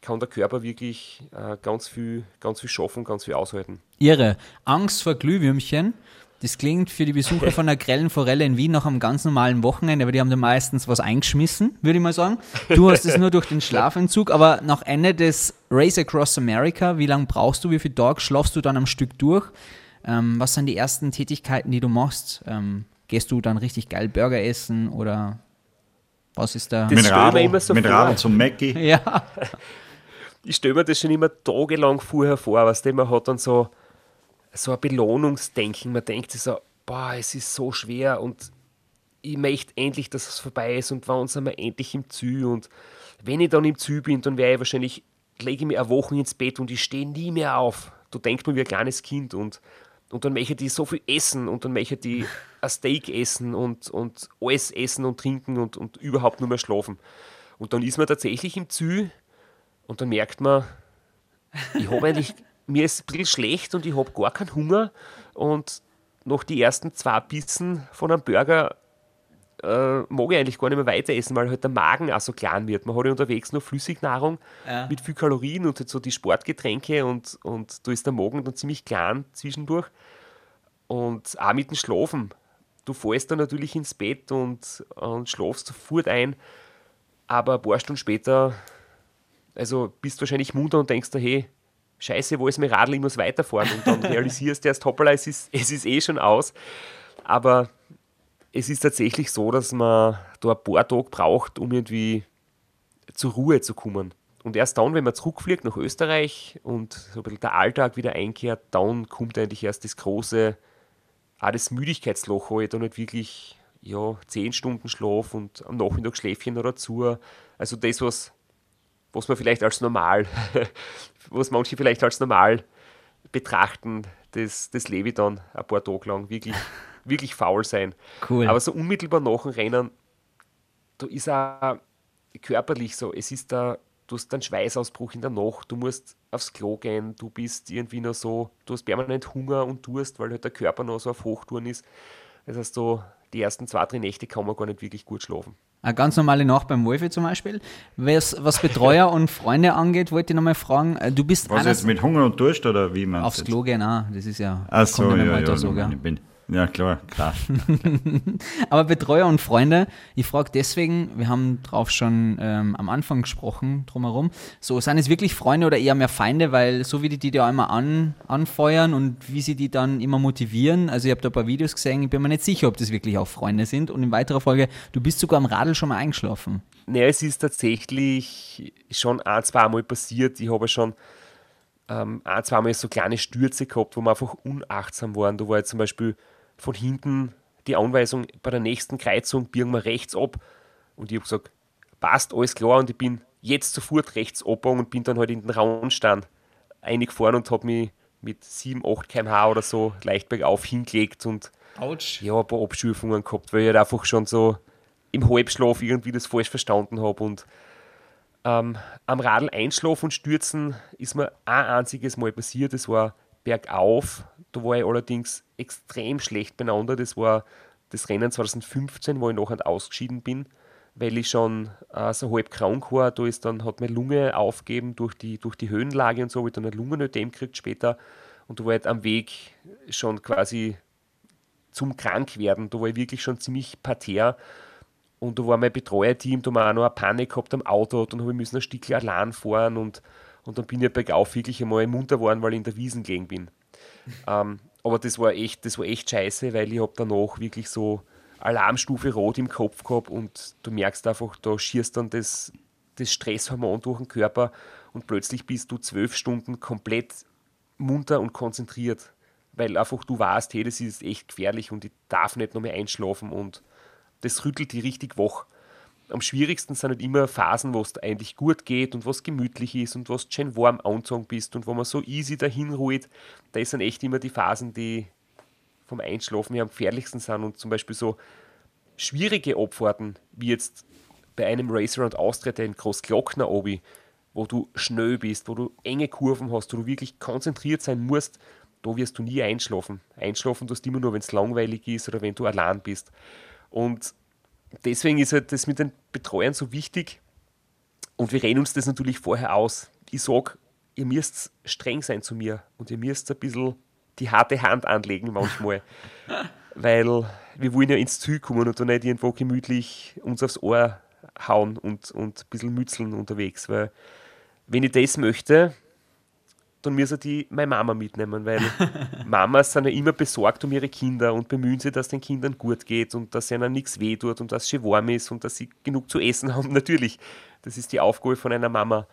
kann der Körper wirklich äh, ganz, viel, ganz viel schaffen, ganz viel aushalten. Irre. Angst vor Glühwürmchen. Das klingt für die Besucher von der grellen Forelle in Wien nach einem ganz normalen Wochenende, aber die haben da meistens was eingeschmissen, würde ich mal sagen. Du hast es nur durch den Schlafentzug, aber nach Ende des Race Across America, wie lange brauchst du, wie viele Tage schlafst du dann am Stück durch? Ähm, was sind die ersten Tätigkeiten, die du machst? Ähm, gehst du dann richtig geil Burger essen oder was ist da? Das Radl, immer so. Radl zum Mackie. Ja, ich stelle mir das schon immer tagelang vorher vor, was man hat dann so, so ein Belohnungsdenken. Man denkt sich so, boah, es ist so schwer und ich möchte endlich, dass es vorbei ist und wann sind wir endlich im Ziel und wenn ich dann im Ziel bin, dann wäre ich wahrscheinlich, lege ich mir eine Woche ins Bett und ich stehe nie mehr auf. Du denkst mir wie ein kleines Kind und, und dann möchte ich so viel essen und dann möchte ich ein Steak essen und, und alles essen und trinken und, und überhaupt nur mehr schlafen. Und dann ist man tatsächlich im Ziel und dann merkt man, ich habe eigentlich, mir ist ein bisschen schlecht und ich habe gar keinen Hunger. Und nach die ersten zwei Bissen von einem Burger äh, mag ich eigentlich gar nicht mehr weiter essen, weil halt der Magen auch so klein wird. Man hat ja unterwegs nur Flüssignahrung mit viel Kalorien und halt so die Sportgetränke und, und da ist der Magen dann ziemlich klein zwischendurch. Und auch mit dem Schlafen. Du fällst dann natürlich ins Bett und, und schlafst sofort ein, aber ein paar Stunden später also bist wahrscheinlich munter und denkst dir, hey, scheiße, wo ist mein Radl, ich muss weiterfahren. Und dann realisierst du erst, hoppala, es ist, es ist eh schon aus. Aber es ist tatsächlich so, dass man da ein paar Tage braucht, um irgendwie zur Ruhe zu kommen. Und erst dann, wenn man zurückfliegt nach Österreich und so ein bisschen der Alltag wieder einkehrt, dann kommt eigentlich erst das große, auch das Müdigkeitsloch, wo ich dann nicht wirklich ja, 10 Stunden Schlaf und am Nachmittag Schläfchen noch dazu. Also das, was was man vielleicht als normal, was manche vielleicht als normal betrachten, das, das lebe ich dann ein paar Tage lang. Wirklich, wirklich faul sein. Cool. Aber so unmittelbar nach dem Rennen, da ist auch körperlich so, es ist da, du hast einen Schweißausbruch in der Nacht, du musst aufs Klo gehen, du bist irgendwie noch so, du hast permanent Hunger und Durst, weil halt der Körper noch so auf Hochtouren ist. Das heißt, so die ersten zwei, drei Nächte kann man gar nicht wirklich gut schlafen. Eine ganz normale Nacht beim Wolfi zum Beispiel. Was, was Betreuer und Freunde angeht, wollte ich nochmal fragen. äh, Du bist Was jetzt mit Hunger und Durst oder wie man aufs Klo gehen, auch. das ist ja Ach so, ja, ja, ja, so, gell? ich bin, ja klar, klar. Aber Betreuer und Freunde, ich frage deswegen, wir haben drauf schon ähm, am Anfang gesprochen, drumherum, so, sind es wirklich Freunde oder eher mehr Feinde, weil so wie die die da immer an, anfeuern und wie sie die dann immer motivieren, also ich habe da ein paar Videos gesehen, ich bin mir nicht sicher, ob das wirklich auch Freunde sind und in weiterer Folge, du bist sogar am Radl schon mal eingeschlafen. Naja, es ist tatsächlich schon ein, zwei Mal passiert. Ich habe schon ähm, ein, zwei Mal so kleine Stürze gehabt, wo wir einfach unachtsam waren. Da war jetzt zum Beispiel von hinten die Anweisung, bei der nächsten Kreuzung biegen wir rechts ab. Und ich habe gesagt, passt, alles klar. Und ich bin jetzt sofort rechts abgebogen und bin dann halt in den Raunstand eingefahren und habe mich mit 7, 8 km/h oder so leicht bergauf hingelegt und Autsch. ja, ein paar Abschürfungen gehabt, weil ich halt einfach schon so im Halbschlaf irgendwie das falsch verstanden habe. Und ähm, am Radl einschlafen und stürzen ist mir ein einziges Mal passiert. Das war bergauf. Da war ich allerdings extrem schlecht beieinander. Das war das Rennen 2015, wo ich nachher ausgeschieden bin, weil ich schon äh, so halb krank war. Da ist dann, hat meine Lunge aufgegeben durch die, durch die Höhenlage und so, habe ich dann eine Lungenödem gekriegt später. Und da war halt am Weg schon quasi zum Krankwerden. Da war ich wirklich schon ziemlich parterre. Und da war mein Betreuerteam, da haben wir auch noch eine Panik gehabt am Auto, dann habe ich müssen ein Stück allein fahren und, und dann bin ich bergauf wirklich einmal munter geworden, weil ich in der Wiesen gelegen bin. ähm, aber das war echt, das war echt scheiße, weil ich habe danach wirklich so Alarmstufe rot im Kopf gehabt und du merkst einfach, da schießt dann das, das Stresshormon durch den Körper und plötzlich bist du zwölf Stunden komplett munter und konzentriert, weil einfach du weißt, hey, das ist echt gefährlich und ich darf nicht noch mehr einschlafen und das rüttelt die richtig wach. Am schwierigsten sind halt immer Phasen, wo es eigentlich gut geht und was gemütlich ist und was schön warm angezogen bist und wo man so easy dahin ruht. Da sind echt immer die Phasen, die vom Einschlafen her am gefährlichsten sind und zum Beispiel so schwierige Abfahrten, wie jetzt bei einem Racer und Austria, der in Großglockner obi, wo du schnell bist, wo du enge Kurven hast, wo du wirklich konzentriert sein musst, da wirst du nie einschlafen. Einschlafen tust du immer nur, wenn es langweilig ist oder wenn du allein bist. Und deswegen ist halt das mit den Betreuern so wichtig. Und wir reden uns das natürlich vorher aus. Ich sage, ihr müsst streng sein zu mir und ihr müsst ein bisschen die harte Hand anlegen manchmal. weil wir wollen ja ins Ziel kommen und da nicht irgendwo gemütlich uns aufs Ohr hauen und, und ein bisschen mützeln unterwegs. Weil wenn ich das möchte, dann müssen die meine Mama mitnehmen, weil Mamas sind ja immer besorgt um ihre Kinder und bemühen sich, dass den Kindern gut geht und dass ihnen nichts weh tut und dass schön warm ist und dass sie genug zu essen haben. Natürlich, das ist die Aufgabe von einer Mama.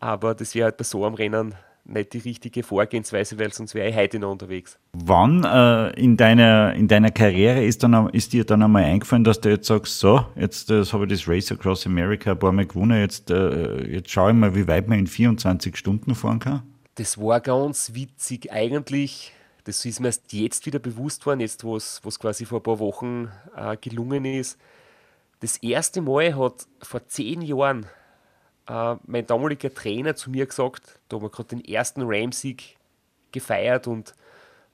Aber das wäre halt bei so einem Rennen nicht die richtige Vorgehensweise, weil sonst wäre ich heute noch unterwegs. Wann äh, in, deiner, in deiner Karriere ist, dann, ist dir dann einmal eingefallen, dass du jetzt sagst, so, jetzt äh, habe ich das Race Across America ein paar Mal gewonnen, jetzt, äh, jetzt schaue ich mal, wie weit man in 24 Stunden fahren kann? Das war ganz witzig eigentlich. Das ist mir erst jetzt wieder bewusst worden, jetzt wo es quasi vor ein paar Wochen äh, gelungen ist. Das erste Mal hat vor zehn Jahren äh, mein damaliger Trainer zu mir gesagt, da haben wir gerade den ersten Ram-Sieg gefeiert und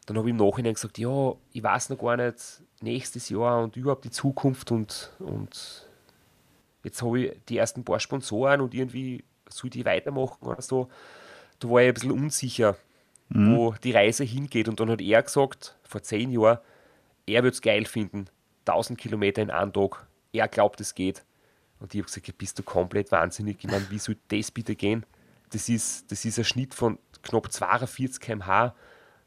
dann habe ich im Nachhinein gesagt, ja, ich weiß noch gar nicht, nächstes Jahr und überhaupt die Zukunft und, und jetzt habe ich die ersten paar Sponsoren und irgendwie soll die weitermachen oder so. Da war ich ein bisschen unsicher, mhm. wo die Reise hingeht. Und dann hat er gesagt, vor zehn Jahren, er würde es geil finden, 1000 Kilometer in einem Tag. Er glaubt, es geht. Und ich habe gesagt, ja, bist du komplett wahnsinnig? Ich meine, wie soll das bitte gehen? Das ist, das ist ein Schnitt von knapp 42 km/h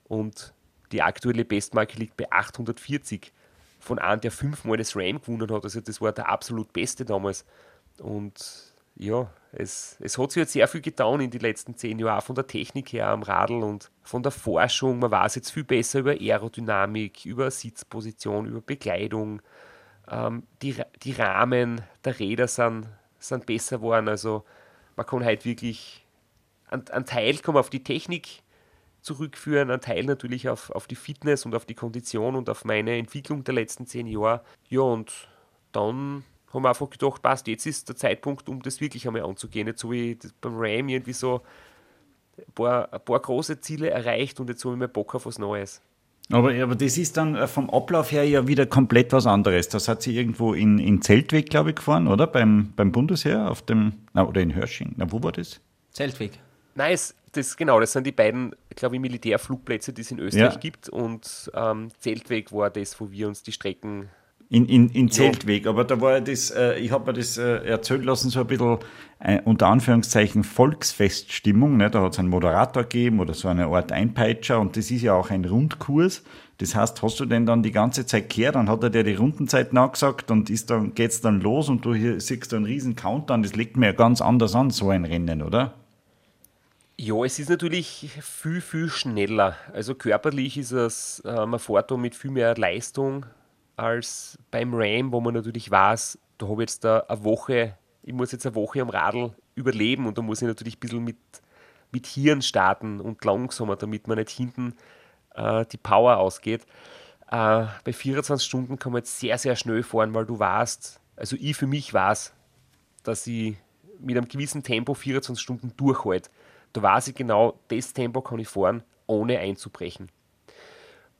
und die aktuelle Bestmarke liegt bei 840 von einem, der fünfmal das Ram gewonnen hat. Also das war der absolut Beste damals. Und ja, es, es hat sich jetzt sehr viel getan in den letzten zehn Jahren, auch von der Technik her am Radl und von der Forschung. Man weiß jetzt viel besser über Aerodynamik, über Sitzposition, über Bekleidung, ähm, die, die Rahmen der Räder sind, sind besser geworden. Also man kann halt wirklich einen Teil kann auf die Technik zurückführen, einen Teil natürlich auf, auf die Fitness und auf die Kondition und auf meine Entwicklung der letzten zehn Jahre. Ja, und dann haben wir einfach gedacht, passt, jetzt ist der Zeitpunkt, um das wirklich einmal anzugehen. Jetzt habe ich beim RAM irgendwie so ein paar, ein paar große Ziele erreicht und jetzt habe ich mir Bock auf was Neues. Aber, aber das ist dann äh, vom Ablauf her ja wieder komplett was anderes. Das hat sie irgendwo in, in Zeltweg, glaube ich, gefahren, oder? Beim, beim Bundesheer auf dem, na, oder in Hörsching. Na, wo war das? Zeltweg. Nein, es, das, genau, das sind die beiden, glaube ich, Militärflugplätze, die es in Österreich ja. gibt. Und ähm, Zeltweg war das, wo wir uns die Strecken in, in, in Zeltweg, aber da war das, äh, ich habe mir das äh, erzählt lassen, so ein bisschen äh, unter Anführungszeichen Volksfeststimmung. Ne? Da hat es einen Moderator gegeben oder so eine Art Einpeitscher und das ist ja auch ein Rundkurs. Das heißt, hast du denn dann die ganze Zeit gehört, dann hat er dir die Rundenzeit nachgesagt und ist dann, geht's dann los und du hier siehst du einen riesen Countdown, das legt mir ja ganz anders an, so ein Rennen, oder? Ja, es ist natürlich viel, viel schneller. Also körperlich ist es, äh, man fährt da mit viel mehr Leistung, als beim Ram, wo man natürlich weiß, da habe ich jetzt eine Woche, ich muss jetzt eine Woche am Radl überleben und da muss ich natürlich ein bisschen mit, mit Hirn starten und langsamer, damit man nicht hinten äh, die Power ausgeht. Äh, bei 24 Stunden kann man jetzt sehr, sehr schnell fahren, weil du weißt, also ich für mich weiß, dass ich mit einem gewissen Tempo 24 Stunden durchhalte. Da weiß ich genau, das Tempo kann ich fahren, ohne einzubrechen.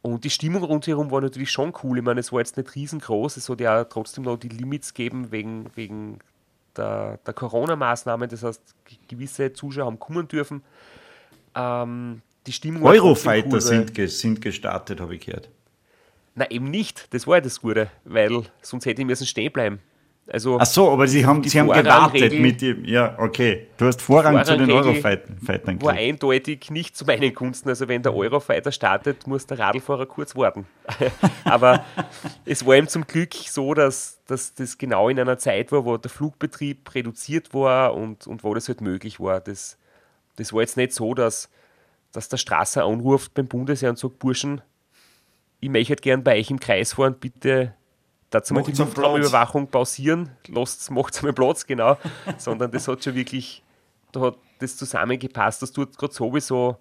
Und die Stimmung rundherum war natürlich schon cool. Ich meine, es war jetzt nicht riesengroß, es hat ja trotzdem noch die Limits gegeben wegen, wegen der, der Corona-Maßnahmen. Das heißt, gewisse Zuschauer haben kommen dürfen. Ähm, die Stimmung Eurofighter cool, sind, sind gestartet, habe ich gehört. Na, eben nicht. Das war ja das Gute, weil sonst hätte ich müssen stehen bleiben. Also, Ach so, aber sie haben, sie haben gewartet mit dem. Ja, okay. Du hast Vorrang zu den Eurofightern war eindeutig nicht zu meinen Gunsten. Also wenn der Eurofighter startet, muss der Radlfahrer kurz warten. Aber es war ihm zum Glück so, dass, dass das genau in einer Zeit war, wo der Flugbetrieb reduziert war und, und wo das halt möglich war. Das, das war jetzt nicht so, dass, dass der Strasser anruft beim Bundesheer und sagt, Burschen, ich möchte gern bei euch im Kreis fahren, bitte dazu mal die Macht's einen Platz. Luftraumüberwachung pausieren, lasst macht mal Platz, genau. Sondern das hat schon wirklich, da hat das zusammengepasst, dass dort gerade sowieso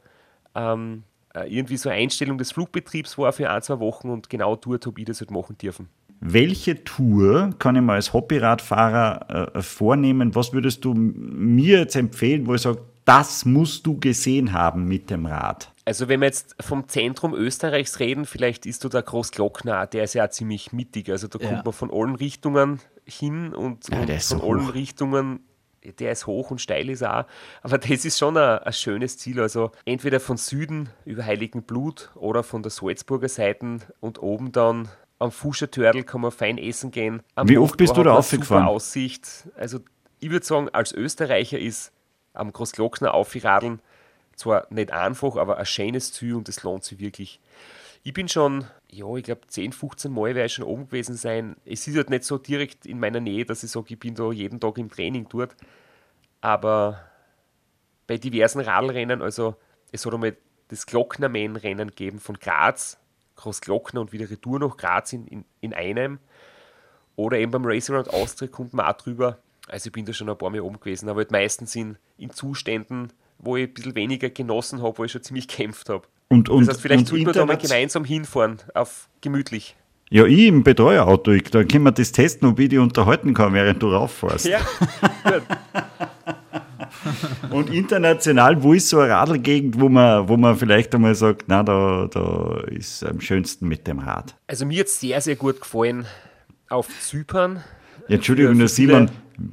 ähm, äh, irgendwie so eine Einstellung des Flugbetriebs war für ein, zwei Wochen und genau dort habe ich das halt machen dürfen. Welche Tour kann ich mal als Hobbyradfahrer äh, vornehmen? Was würdest du mir jetzt empfehlen, wo ich sage, das musst du gesehen haben mit dem Rad? Also wenn wir jetzt vom Zentrum Österreichs reden, vielleicht ist da der Großglockner, der ist ja auch ziemlich mittig. Also da Ja. kommt man von allen Richtungen hin und, Ja, und der ist von so allen hoch. Richtungen, der ist hoch und steil ist auch. Aber das ist schon ein, ein schönes Ziel. Also entweder von Süden über Heiligenblut oder von der Salzburger Seite und oben dann am Fuschertörl kann man fein essen gehen. Am Wie oft bist du da aufgefahren? Aussicht. Also ich würde sagen, als Österreicher ist am Großglockner aufgeradeln zwar nicht einfach, aber ein schönes Ziel und das lohnt sich wirklich. Ich bin schon, ja, ich glaube 10, 15 Mal werde ich schon oben gewesen sein. Es ist halt nicht so direkt in meiner Nähe, dass ich sage, ich bin da jeden Tag im Training dort. Aber bei diversen Radlrennen, also es hat einmal das Glocknermähen-Rennen gegeben von Graz, Großglockner und wieder Retour nach Graz in, in, in einem. Oder eben beim Race Around Austria kommt man auch drüber. Also ich bin da schon ein paar Mal oben gewesen, aber halt meistens in, in Zuständen, wo ich ein bisschen weniger genossen habe, wo ich schon ziemlich gekämpft habe. Und, und, Das heißt, vielleicht sollten wir da mal gemeinsam hinfahren, auf gemütlich. Ja, ich im Betreuerauto, ich, da können wir das testen, ob ich dich unterhalten kann, während du rauffährst. Ja, gut. Und international, wo ist so eine Radlgegend, wo man, wo man vielleicht einmal sagt, na, da, da ist am schönsten mit dem Rad. Also mir hat sehr, sehr gut gefallen auf Zypern. Ja, Entschuldigung, nur Simon,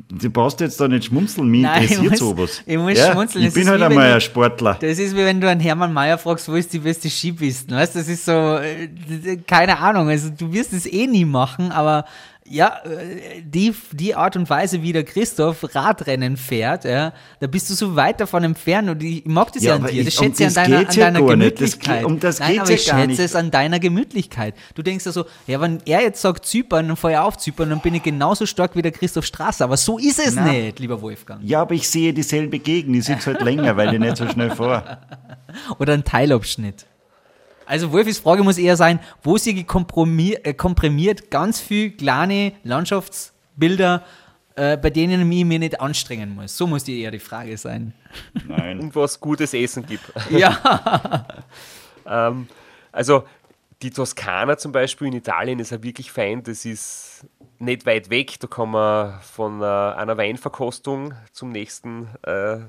du brauchst jetzt da nicht schmunzeln, mich Nein, ich interessiert muss- sowas. ich muss ja, schmunzeln, Ich es bin halt einmal ein ich- Sportler. Das ist wie wenn du einen Hermann Mayer fragst, wo ist die beste Skipiste? Weißt das ist so, äh, keine Ahnung, also du wirst es eh nie machen, aber ja, äh, die, die Art und Weise, wie der Christoph Radrennen fährt, ja, da bist du so weit davon entfernt und ich mag das ja, Ja, an dir. Das ich- um schätze ich an das deiner, an ja deiner. Das Gemütlichkeit. geht- um das Nein, aber ja ich schätze nicht. es an deiner Gemütlichkeit. Du denkst ja so, ja, wenn er jetzt sagt Zypern, dann fahr ich auf Zypern, dann bin ich genauso stark wie der Christoph Strasser. Aber so ist es Nein. nicht, lieber Wolfgang. Ja, aber ich sehe dieselbe Gegend, ich sitze halt länger, weil ich nicht so schnell fahre. oder ein Teilabschnitt. Also Wolfis Frage muss eher sein, wo sie äh, komprimiert ganz viel kleine Landschaftsbilder, äh, bei denen ich mich nicht anstrengen muss. So muss die eher die Frage sein. Nein. Und was gutes Essen gibt. Ja, Ähm, also die Toskana zum Beispiel in Italien ist ja wirklich fein. Das ist nicht weit weg. Da kann man von äh, einer Weinverkostung zum nächsten äh,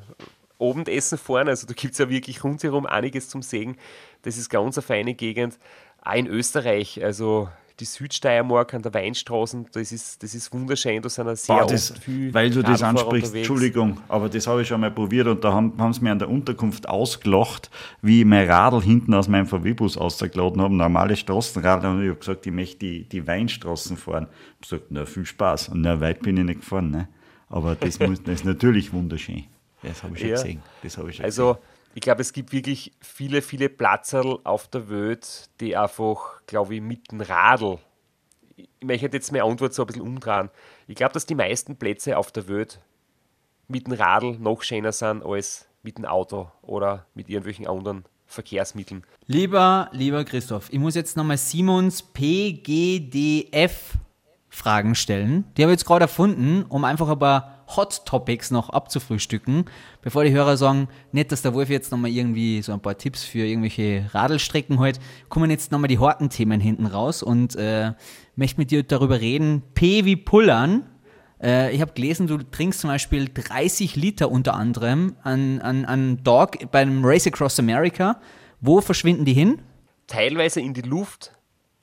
Abendessen fahren. Also da gibt es ja wirklich rundherum einiges zum Sehen. Das ist ganz eine feine Gegend. Auch in Österreich, also die Südsteiermark an der Weinstraßen, das ist, das ist wunderschön. Da sind ja sehr Boah, das, viel weil du das ansprichst, unterwegs. Entschuldigung, aber das habe ich schon mal probiert und da haben, haben sie mir an der Unterkunft ausgelacht, wie ich mein Radl hinten aus meinem VW-Bus ausgeladen haben, normale Straßenradl, und ich habe gesagt, ich möchte die, die Weinstraßen fahren. Ich habe gesagt, na, viel Spaß. Und na, weit bin ich nicht gefahren, ne? Aber das, muss, das ist natürlich wunderschön. Das habe ich schon Ja. gesehen. Das habe ich schon Also, ich glaube, es gibt wirklich viele, viele Platzerl auf der Welt, die einfach, glaube ich, mit dem Radl. Ich möchte jetzt meine Antwort so ein bisschen umdrehen. Ich glaube, dass die meisten Plätze auf der Welt mit dem Radl noch schöner sind als mit dem Auto oder mit irgendwelchen anderen Verkehrsmitteln. lieber, lieber Christoph, ich muss jetzt nochmal Simons PGDF Fragen stellen. Die habe ich jetzt gerade erfunden, um einfach ein paar Hot Topics noch abzufrühstücken, bevor die Hörer sagen, nicht, dass der Wolf jetzt nochmal irgendwie so ein paar Tipps für irgendwelche Radelstrecken halt, kommen jetzt nochmal die harten Themen hinten raus und äh, möchte mit dir darüber reden. P wie Pullern. Äh, ich habe gelesen, du trinkst zum Beispiel 30 Liter unter anderem an, an, an Dog beim Race Across America. Wo verschwinden die hin? teilweise in die Luft,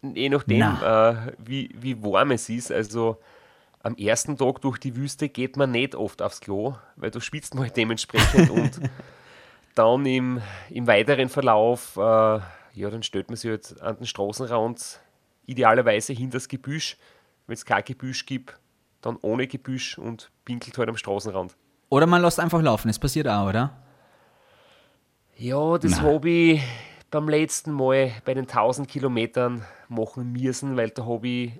je nachdem, äh, wie, wie warm es ist. Also am ersten Tag durch die Wüste geht man nicht oft aufs Klo, weil du schwitzt mal dementsprechend und dann im, im weiteren Verlauf, äh, ja, dann stellt man sich halt an den Straßenrand idealerweise hinter das Gebüsch. Wenn es kein Gebüsch gibt, dann ohne Gebüsch und pinkelt halt am Straßenrand. Oder man lässt einfach laufen, das passiert auch, oder? Ja, das habe ich beim letzten Mal bei den 1000 Kilometern machen müssen, weil da habe ich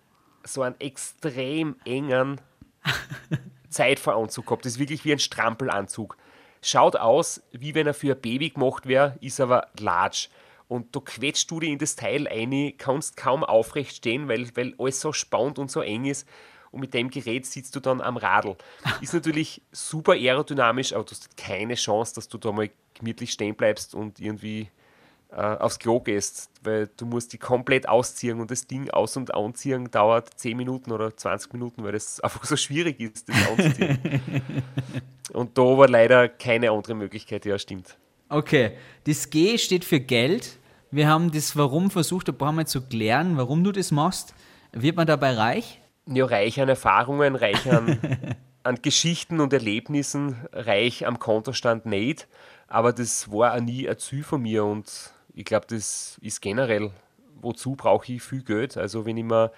so einen extrem engen Zeitveranzug gehabt. Das ist wirklich wie ein Strampelanzug. Schaut aus, wie wenn er für ein Baby gemacht wäre, ist aber large. Und da quetscht du dich in das Teil ein, kannst kaum aufrecht stehen, weil, weil alles so spannt und so eng ist. Und mit dem Gerät sitzt du dann am Radl. Ist natürlich super aerodynamisch, aber du hast keine Chance, dass du da mal gemütlich stehen bleibst und irgendwie aufs Klo gehst, weil du musst die komplett ausziehen und das Ding aus- und anziehen dauert 10 Minuten oder 20 Minuten, weil das einfach so schwierig ist, das auszuziehen. und da war leider keine andere Möglichkeit, ja, stimmt. Okay, das G steht für Geld. Wir haben das Warum versucht, ein paar Mal zu klären, warum du das machst. Wird man dabei reich? Ja, reich an Erfahrungen, reich an, an Geschichten und Erlebnissen, reich am Kontostand nicht. Aber das war auch nie ein Ziel von mir und ich glaube, das ist generell, wozu brauche ich viel Geld? Also wenn ich mir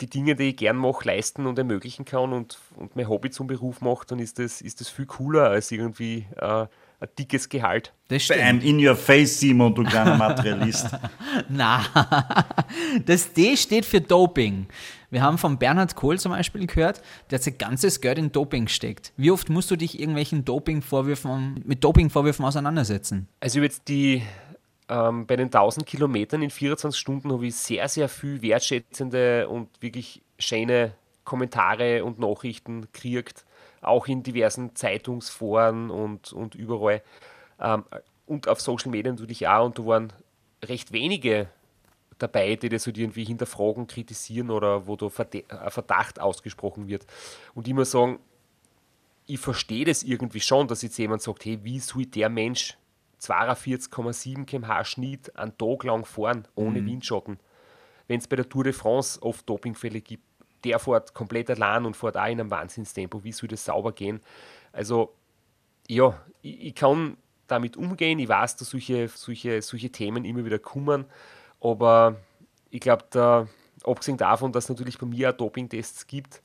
die Dinge, die ich gern mache, leisten und ermöglichen kann und, und mein Hobby zum Beruf mache, dann ist das, ist das viel cooler als irgendwie äh, ein dickes Gehalt. Das Bam, in your face, Simon, du kleiner Materialist. Na, das D steht für Doping. Wir haben von Bernhard Kohl zum Beispiel gehört, der hat sein ganzes Geld in Doping gesteckt. Wie oft musst du dich irgendwelchen Dopingvorwürfen, mit Dopingvorwürfen auseinandersetzen? Also jetzt die ähm, bei den 1000 Kilometern in 24 Stunden habe ich sehr, sehr viel wertschätzende und wirklich schöne Kommentare und Nachrichten gekriegt, auch in diversen Zeitungsforen und, und überall. Ähm, und auf Social Media natürlich auch. Und da waren recht wenige dabei, die das halt irgendwie hinterfragen, kritisieren oder wo da Verdacht ausgesprochen wird. Und immer sagen, ich verstehe das irgendwie schon, dass jetzt jemand sagt, hey, wie soll der Mensch 42,7 km/h Schnitt einen Tag lang fahren, ohne Windschatten? Wenn es bei der Tour de France oft Dopingfälle gibt, der fährt komplett allein und fährt auch in einem Wahnsinnstempo. Wie soll das sauber gehen? Also, ja, ich, ich kann damit umgehen. Ich weiß, dass solche, solche, solche Themen immer wieder kommen. Aber ich glaube, da, abgesehen davon, dass es natürlich bei mir auch Dopingtests gibt,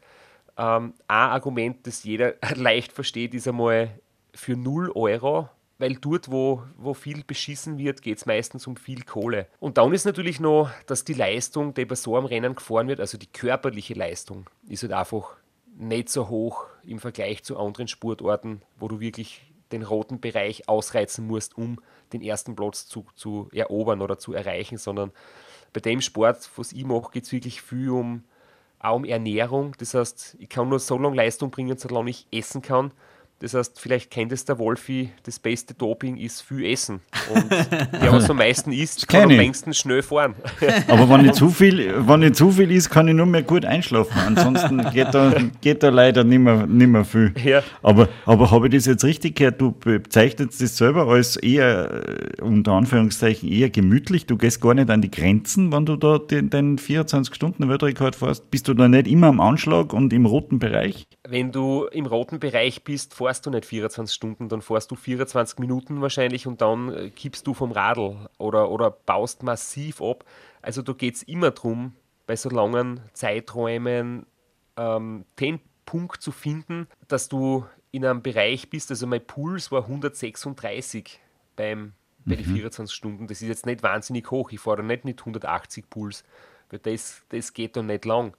ähm, ein Argument, das jeder leicht versteht, ist einmal für 0 Euro, weil dort, wo, wo viel beschissen wird, geht es meistens um viel Kohle. Und dann ist natürlich noch, dass die Leistung, die bei so einem Rennen gefahren wird, also die körperliche Leistung, ist halt einfach nicht so hoch im Vergleich zu anderen Sportarten, wo du wirklich den roten Bereich ausreizen musst, um den ersten Platz zu, zu erobern oder zu erreichen, sondern bei dem Sport, was ich mache, geht es wirklich viel um, auch um Ernährung. Das heißt, ich kann nur so lange Leistung bringen, solange ich essen kann. Das heißt, vielleicht kennt es der Wolfi, das beste Doping ist viel Essen. Und der, was am meisten isst, kann am ich. längsten schnell fahren. Aber wenn nicht zu viel, wenn nicht zu viel ist, kann ich nur mehr gut einschlafen. Ansonsten geht da, geht da leider nicht mehr, nicht mehr viel. Ja. Aber, aber habe ich das jetzt richtig gehört? Du bezeichnest das selber als eher, äh, unter Anführungszeichen, eher gemütlich. Du gehst gar nicht an die Grenzen, wenn du da den, den 24-Stunden-Weltrekord fährst. Bist du da nicht immer am Anschlag und im roten Bereich? Wenn du im roten Bereich bist, fährst du nicht 24 Stunden, dann fährst du 24 Minuten wahrscheinlich und dann äh, kippst du vom Radl oder, oder baust massiv ab. Also da geht es immer darum, bei so langen Zeiträumen ähm, den Punkt zu finden, dass du in einem Bereich bist, also mein Puls war 136 beim, bei den 24 Stunden. Das ist jetzt nicht wahnsinnig hoch. Ich fahre nicht mit 180 Puls, weil das, das geht dann nicht lang.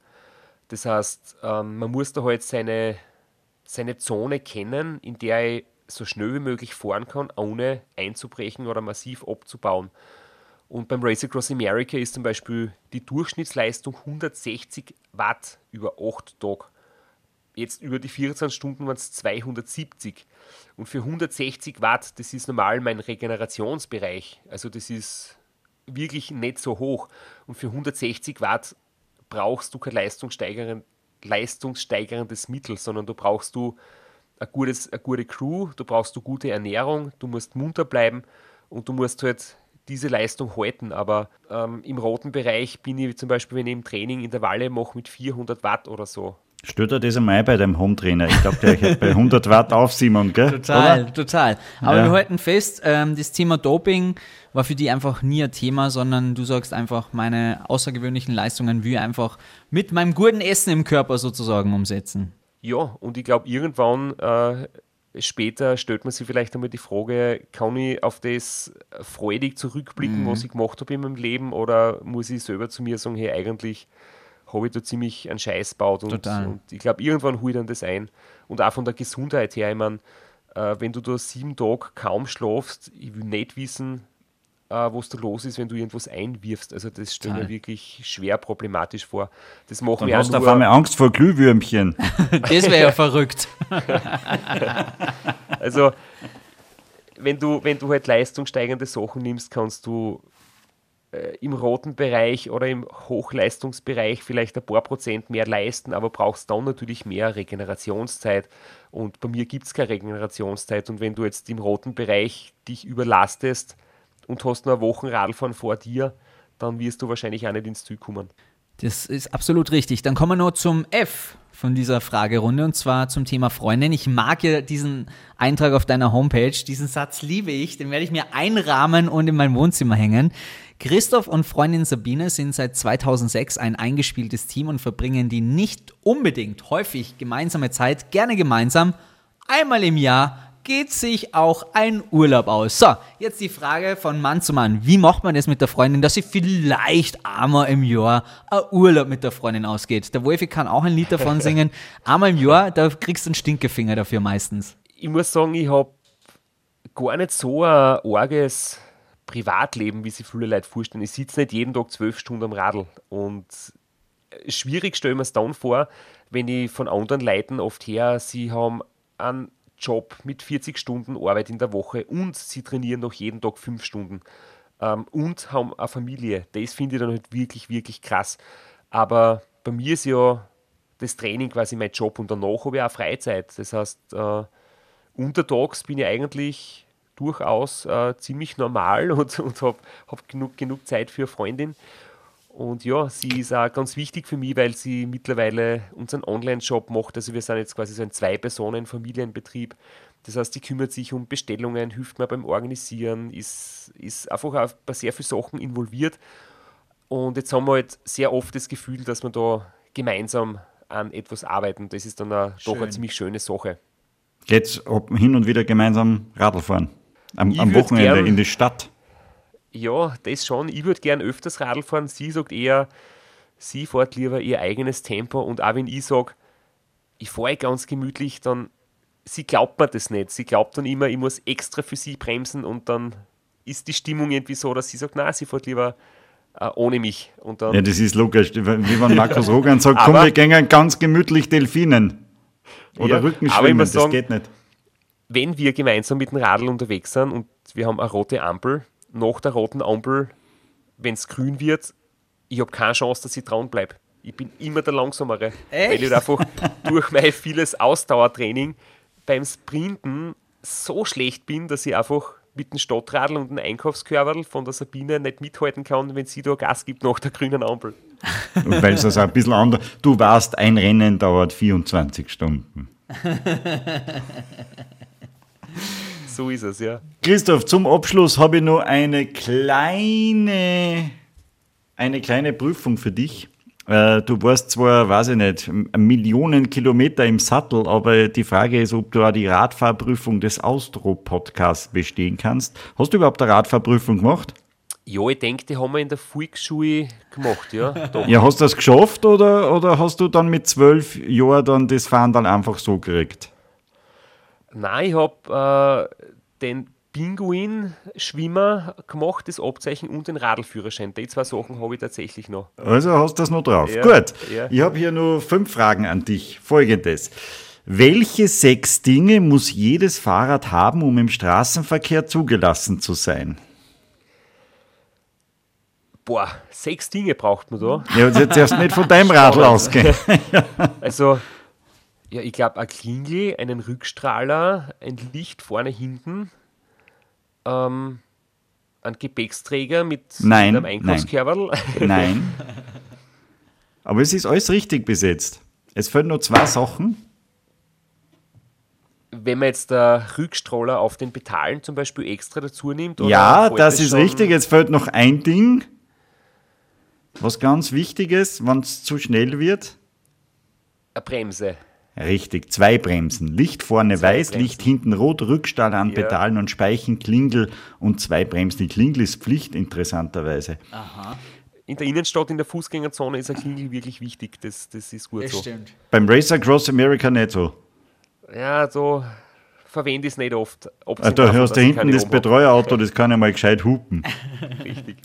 Das heißt, ähm, man muss da halt seine, seine Zone kennen, in der ich so schnell wie möglich fahren kann, ohne einzubrechen oder massiv abzubauen. Und beim Race Across America ist zum Beispiel die Durchschnittsleistung 160 Watt über 8 Tage. Jetzt über die 24 Stunden waren es 270. Und für 160 Watt, das ist normal mein Regenerationsbereich. Also das ist wirklich nicht so hoch. Und für 160 Watt brauchst du kein leistungssteigern, leistungssteigerndes Mittel, sondern du brauchst du ein gutes, eine gute Crew, du brauchst du gute Ernährung, du musst munter bleiben und du musst halt diese Leistung halten. Aber ähm, im roten Bereich bin ich zum Beispiel, wenn ich im Training Intervalle mache mit 400 Watt oder so. Stört dir das einmal bei deinem Home-Trainer? Ich glaube, der hält bei 100 Watt auf, Simon, gell? Total, Oder? total. Aber Ja. wir halten fest, ähm, das Thema Doping war für die einfach nie ein Thema, sondern du sagst einfach, meine außergewöhnlichen Leistungen will ich einfach mit meinem guten Essen im Körper sozusagen umsetzen. Ja, und ich glaube, irgendwann äh, später stellt man sich vielleicht einmal die Frage, kann ich auf das freudig zurückblicken, was ich gemacht habe in meinem Leben, oder muss ich selber zu mir sagen, hey, eigentlich habe ich da ziemlich einen Scheiß gebaut. Und, und ich glaube, irgendwann hole ich dann das ein. Und auch von der Gesundheit her, ich meine, äh, wenn du da sieben Tage kaum schlafst, ich will nicht wissen, äh, was da los ist, wenn du irgendwas einwirfst. Also das stelle ich mir wirklich schwer problematisch vor. Das machen Dann wir hast du auch auf einmal Angst vor Glühwürmchen. Das wäre ja verrückt. Also, wenn du, wenn du halt leistungssteigende Sachen nimmst, kannst du im roten Bereich oder im Hochleistungsbereich vielleicht ein paar Prozent mehr leisten, aber brauchst dann natürlich mehr Regenerationszeit. Und bei mir gibt es keine Regenerationszeit. Und wenn du jetzt im roten Bereich dich überlastest und hast nur eine Woche Radfahren vor dir, dann wirst du wahrscheinlich auch nicht ins Ziel kommen. Das ist absolut richtig. Dann kommen wir noch zum F von dieser Fragerunde und zwar zum Thema Freundin. Ich mag ja diesen Eintrag auf deiner Homepage. Diesen Satz liebe ich. Den werde ich mir einrahmen und in mein Wohnzimmer hängen. Christoph und Freundin Sabine sind seit 2006 ein eingespieltes Team und verbringen die nicht unbedingt häufig gemeinsame Zeit, gerne gemeinsam. Einmal im Jahr geht sich auch ein Urlaub aus. So, jetzt die Frage von Mann zu Mann. Wie macht man das mit der Freundin, dass sie vielleicht einmal im Jahr ein Urlaub mit der Freundin ausgeht? Der Wolfi kann auch ein Lied davon singen. Einmal im Jahr, da kriegst du einen Stinkefinger dafür meistens. ich muss sagen, ich habe gar nicht so ein arges Privatleben, wie sich viele Leute vorstellen. Ich sitze nicht jeden Tag zwölf Stunden am Radl. Und äh, schwierig stelle ich mir es dann vor, wenn ich von anderen Leuten oft her, sie haben einen Job mit 40 Stunden Arbeit in der Woche und sie trainieren noch jeden Tag fünf Stunden ähm, und haben eine Familie. Das finde ich dann halt wirklich, wirklich krass. Aber bei mir ist ja das Training quasi mein Job und danach habe ich auch Freizeit. Das heißt, äh, untertags bin ich eigentlich durchaus äh, ziemlich normal und, und habe hab genug, genug Zeit für Freundin. Und ja, sie ist auch ganz wichtig für mich, weil sie mittlerweile unseren Online-Shop macht. Also wir sind jetzt quasi so ein Zwei-Personen-Familienbetrieb. Das heißt, die kümmert sich um Bestellungen, hilft mir beim Organisieren, ist, ist einfach auch bei sehr vielen Sachen involviert. Und jetzt haben wir halt sehr oft das Gefühl, dass wir da gemeinsam an etwas arbeiten. Das ist dann eine, doch eine ziemlich schöne Sache. Ob- hin und wieder gemeinsam Radl fahren? Am, am Wochenende gern- in die Stadt. Ja, das schon. Ich würde gern öfters Radl fahren. Sie sagt eher, sie fährt lieber ihr eigenes Tempo. Und auch wenn ich sage, ich fahre ganz gemütlich, dann, sie glaubt mir das nicht. Sie glaubt dann immer, ich muss extra für sie bremsen und dann ist die Stimmung irgendwie so, dass sie sagt, na, sie fährt lieber äh, ohne mich. Und dann, Ja, das ist logisch. Wie wenn Markus Rogan sagt, komm, wir gehen ganz gemütlich Delfinen. Oder Ja, Rückenschwimmen, das sagen- geht nicht. Wenn wir gemeinsam mit dem Radl unterwegs sind und wir haben eine rote Ampel, nach der roten Ampel, wenn es grün wird, ich habe keine Chance, dass ich dran bleibe. Ich bin immer der Langsamere. Weil ich halt einfach durch mein vieles Ausdauertraining beim Sprinten so schlecht bin, dass ich einfach mit dem Stadtradl und dem Einkaufskörperl von der Sabine nicht mithalten kann, wenn sie da Gas gibt nach der grünen Ampel. Weil es also ein bisschen anders. Du weißt, ein Rennen dauert 24 Stunden. So ist es, ja. Christoph, zum Abschluss habe ich noch eine kleine, eine kleine Prüfung für dich. Äh, Du warst zwar, weiß ich nicht, Millionen Kilometer im Sattel, aber die Frage ist, ob du auch die Radfahrprüfung des Austro-Podcasts bestehen kannst. Hast du überhaupt eine Radfahrprüfung gemacht? Ja, ich denke, die haben wir in der Volksschule gemacht, ja. Doch. Ja, hast du das geschafft oder, oder hast du dann mit zwölf Jahren dann das Fahren dann einfach so gekriegt? Nein, ich habe äh, den Pinguin-Schwimmer gemacht, das Abzeichen und den Radlführerschein. Die zwei Sachen habe ich tatsächlich noch. Also hast du das noch drauf. Ja, Gut, ja. ich habe hier nur fünf Fragen an dich. Folgendes. Welche sechs Dinge muss jedes Fahrrad haben, um im Straßenverkehr zugelassen zu sein? Boah, sechs Dinge braucht man da. Ja, jetzt darfst nicht von deinem Radl ausgehen. Also, ja, ich glaube, ein Klingel, einen Rückstrahler, ein Licht vorne, hinten. Ähm, einen Gepäcksträger mit Nein, einem Einkaufskörperl. Nein. Aber es ist alles richtig besetzt. Es fehlen nur zwei Sachen. Wenn man jetzt der Rückstroller auf den Pedalen zum Beispiel extra dazu nimmt. Ja, das ist richtig. Jetzt fehlt noch ein Ding. Was ganz wichtig ist, wenn es zu schnell wird. Eine Bremse. Richtig, zwei Bremsen. Licht vorne weiß, Bremsen. Licht hinten rot, Rückstall an Ja. Pedalen und Speichen, Klingel und zwei Bremsen. Die Klingel ist Pflicht, interessanterweise. In der Innenstadt, in der Fußgängerzone ist ein Klingel wirklich wichtig. Das, das ist gut Das so. stimmt. Beim Race Across America nicht so. Ja, so verwende ich es nicht oft. Abgesehen Da dass du hinten das. Betreuerauto, das kann ja mal gescheit hupen. Richtig.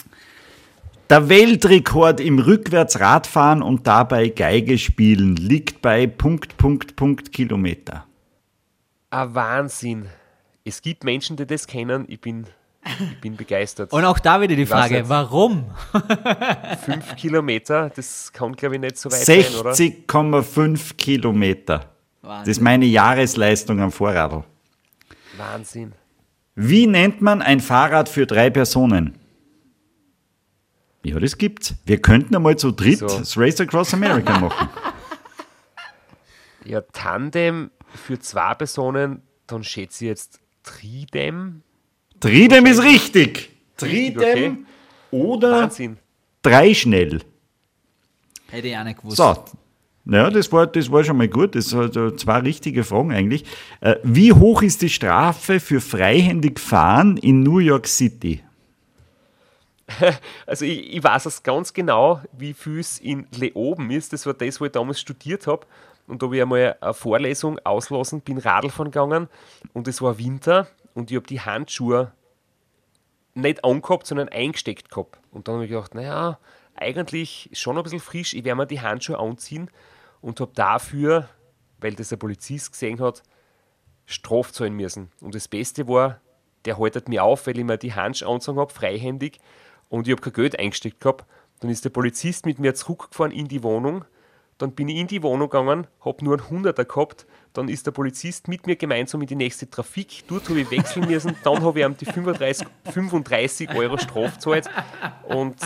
Der Weltrekord im Rückwärtsradfahren und dabei Geige spielen liegt bei Punkt, Punkt, Punkt Kilometer. Ein Wahnsinn. Es gibt Menschen, die das kennen. Ich bin, ich bin begeistert. Und auch da wieder die Ich Frage, warum? Fünf Kilometer, das kann, glaube ich, nicht so weit sein, oder? 60,5 Kilometer. Das Wahnsinn. ist meine Jahresleistung am Vorradl. Wahnsinn. Wie nennt man ein Fahrrad für drei Personen? Ja, das gibt's. Wir könnten einmal zu dritt So. das Race Across America machen. Ja, Tandem für zwei Personen, dann schätze ich jetzt Tridem. Tridem ist richtig. Tridem okay. oder Wahnsinn. dreischnell. Hätte ich auch nicht gewusst. So. Ja, das war, das war schon mal gut. Das sind also zwei richtige Fragen eigentlich. Äh, Wie hoch ist die Strafe für freihändig fahren in New York City? Also ich, ich weiß es ganz genau, wie viel es in Leoben ist. Das war das, wo ich damals studiert habe. Und da habe ich einmal eine Vorlesung auslassen, bin Radlfahren gegangen und es war Winter und ich habe die Handschuhe nicht angehabt, sondern eingesteckt gehabt. Und dann habe ich gedacht, naja, eigentlich schon ein bisschen frisch, ich werde mir die Handschuhe anziehen und habe dafür, weil das ein Polizist gesehen hat, Straf zahlen müssen. Und das Beste war, der haltet mir auf, weil ich mir die Handschuhe angezogen habe, freihändig, und ich habe kein Geld eingesteckt gehabt. Dann ist der Polizist mit mir zurückgefahren in die Wohnung. Dann bin ich in die Wohnung gegangen, habe nur einen Hunderter gehabt. Dann ist der Polizist mit mir gemeinsam in die nächste Trafik. Dort habe ich wechseln müssen. Dann habe ich ihm die 35, 35 Euro Straf gezahlt. Und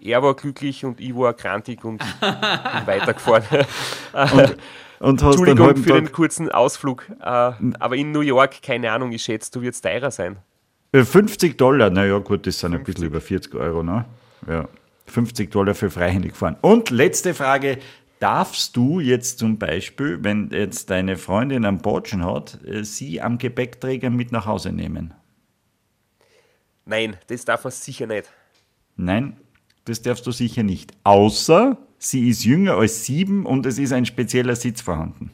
er war glücklich und ich war krantig und bin weitergefahren. Und einen Entschuldigung für den Tag kurzen Ausflug. Äh, aber in New York, keine Ahnung, ich schätze, du wirst teurer sein. Äh, 50 Dollar, naja gut, das sind ein bisschen über 40 Euro, ne? Ja. 50 Dollar für freihändig fahren. Und letzte Frage, darfst du jetzt zum Beispiel, wenn jetzt deine Freundin einen Botschen hat, äh, sie am Gepäckträger mit nach Hause nehmen? Nein, das darf man sicher nicht. Nein, das darfst du sicher nicht. Außer sie ist jünger als sieben und es ist ein spezieller Sitz vorhanden.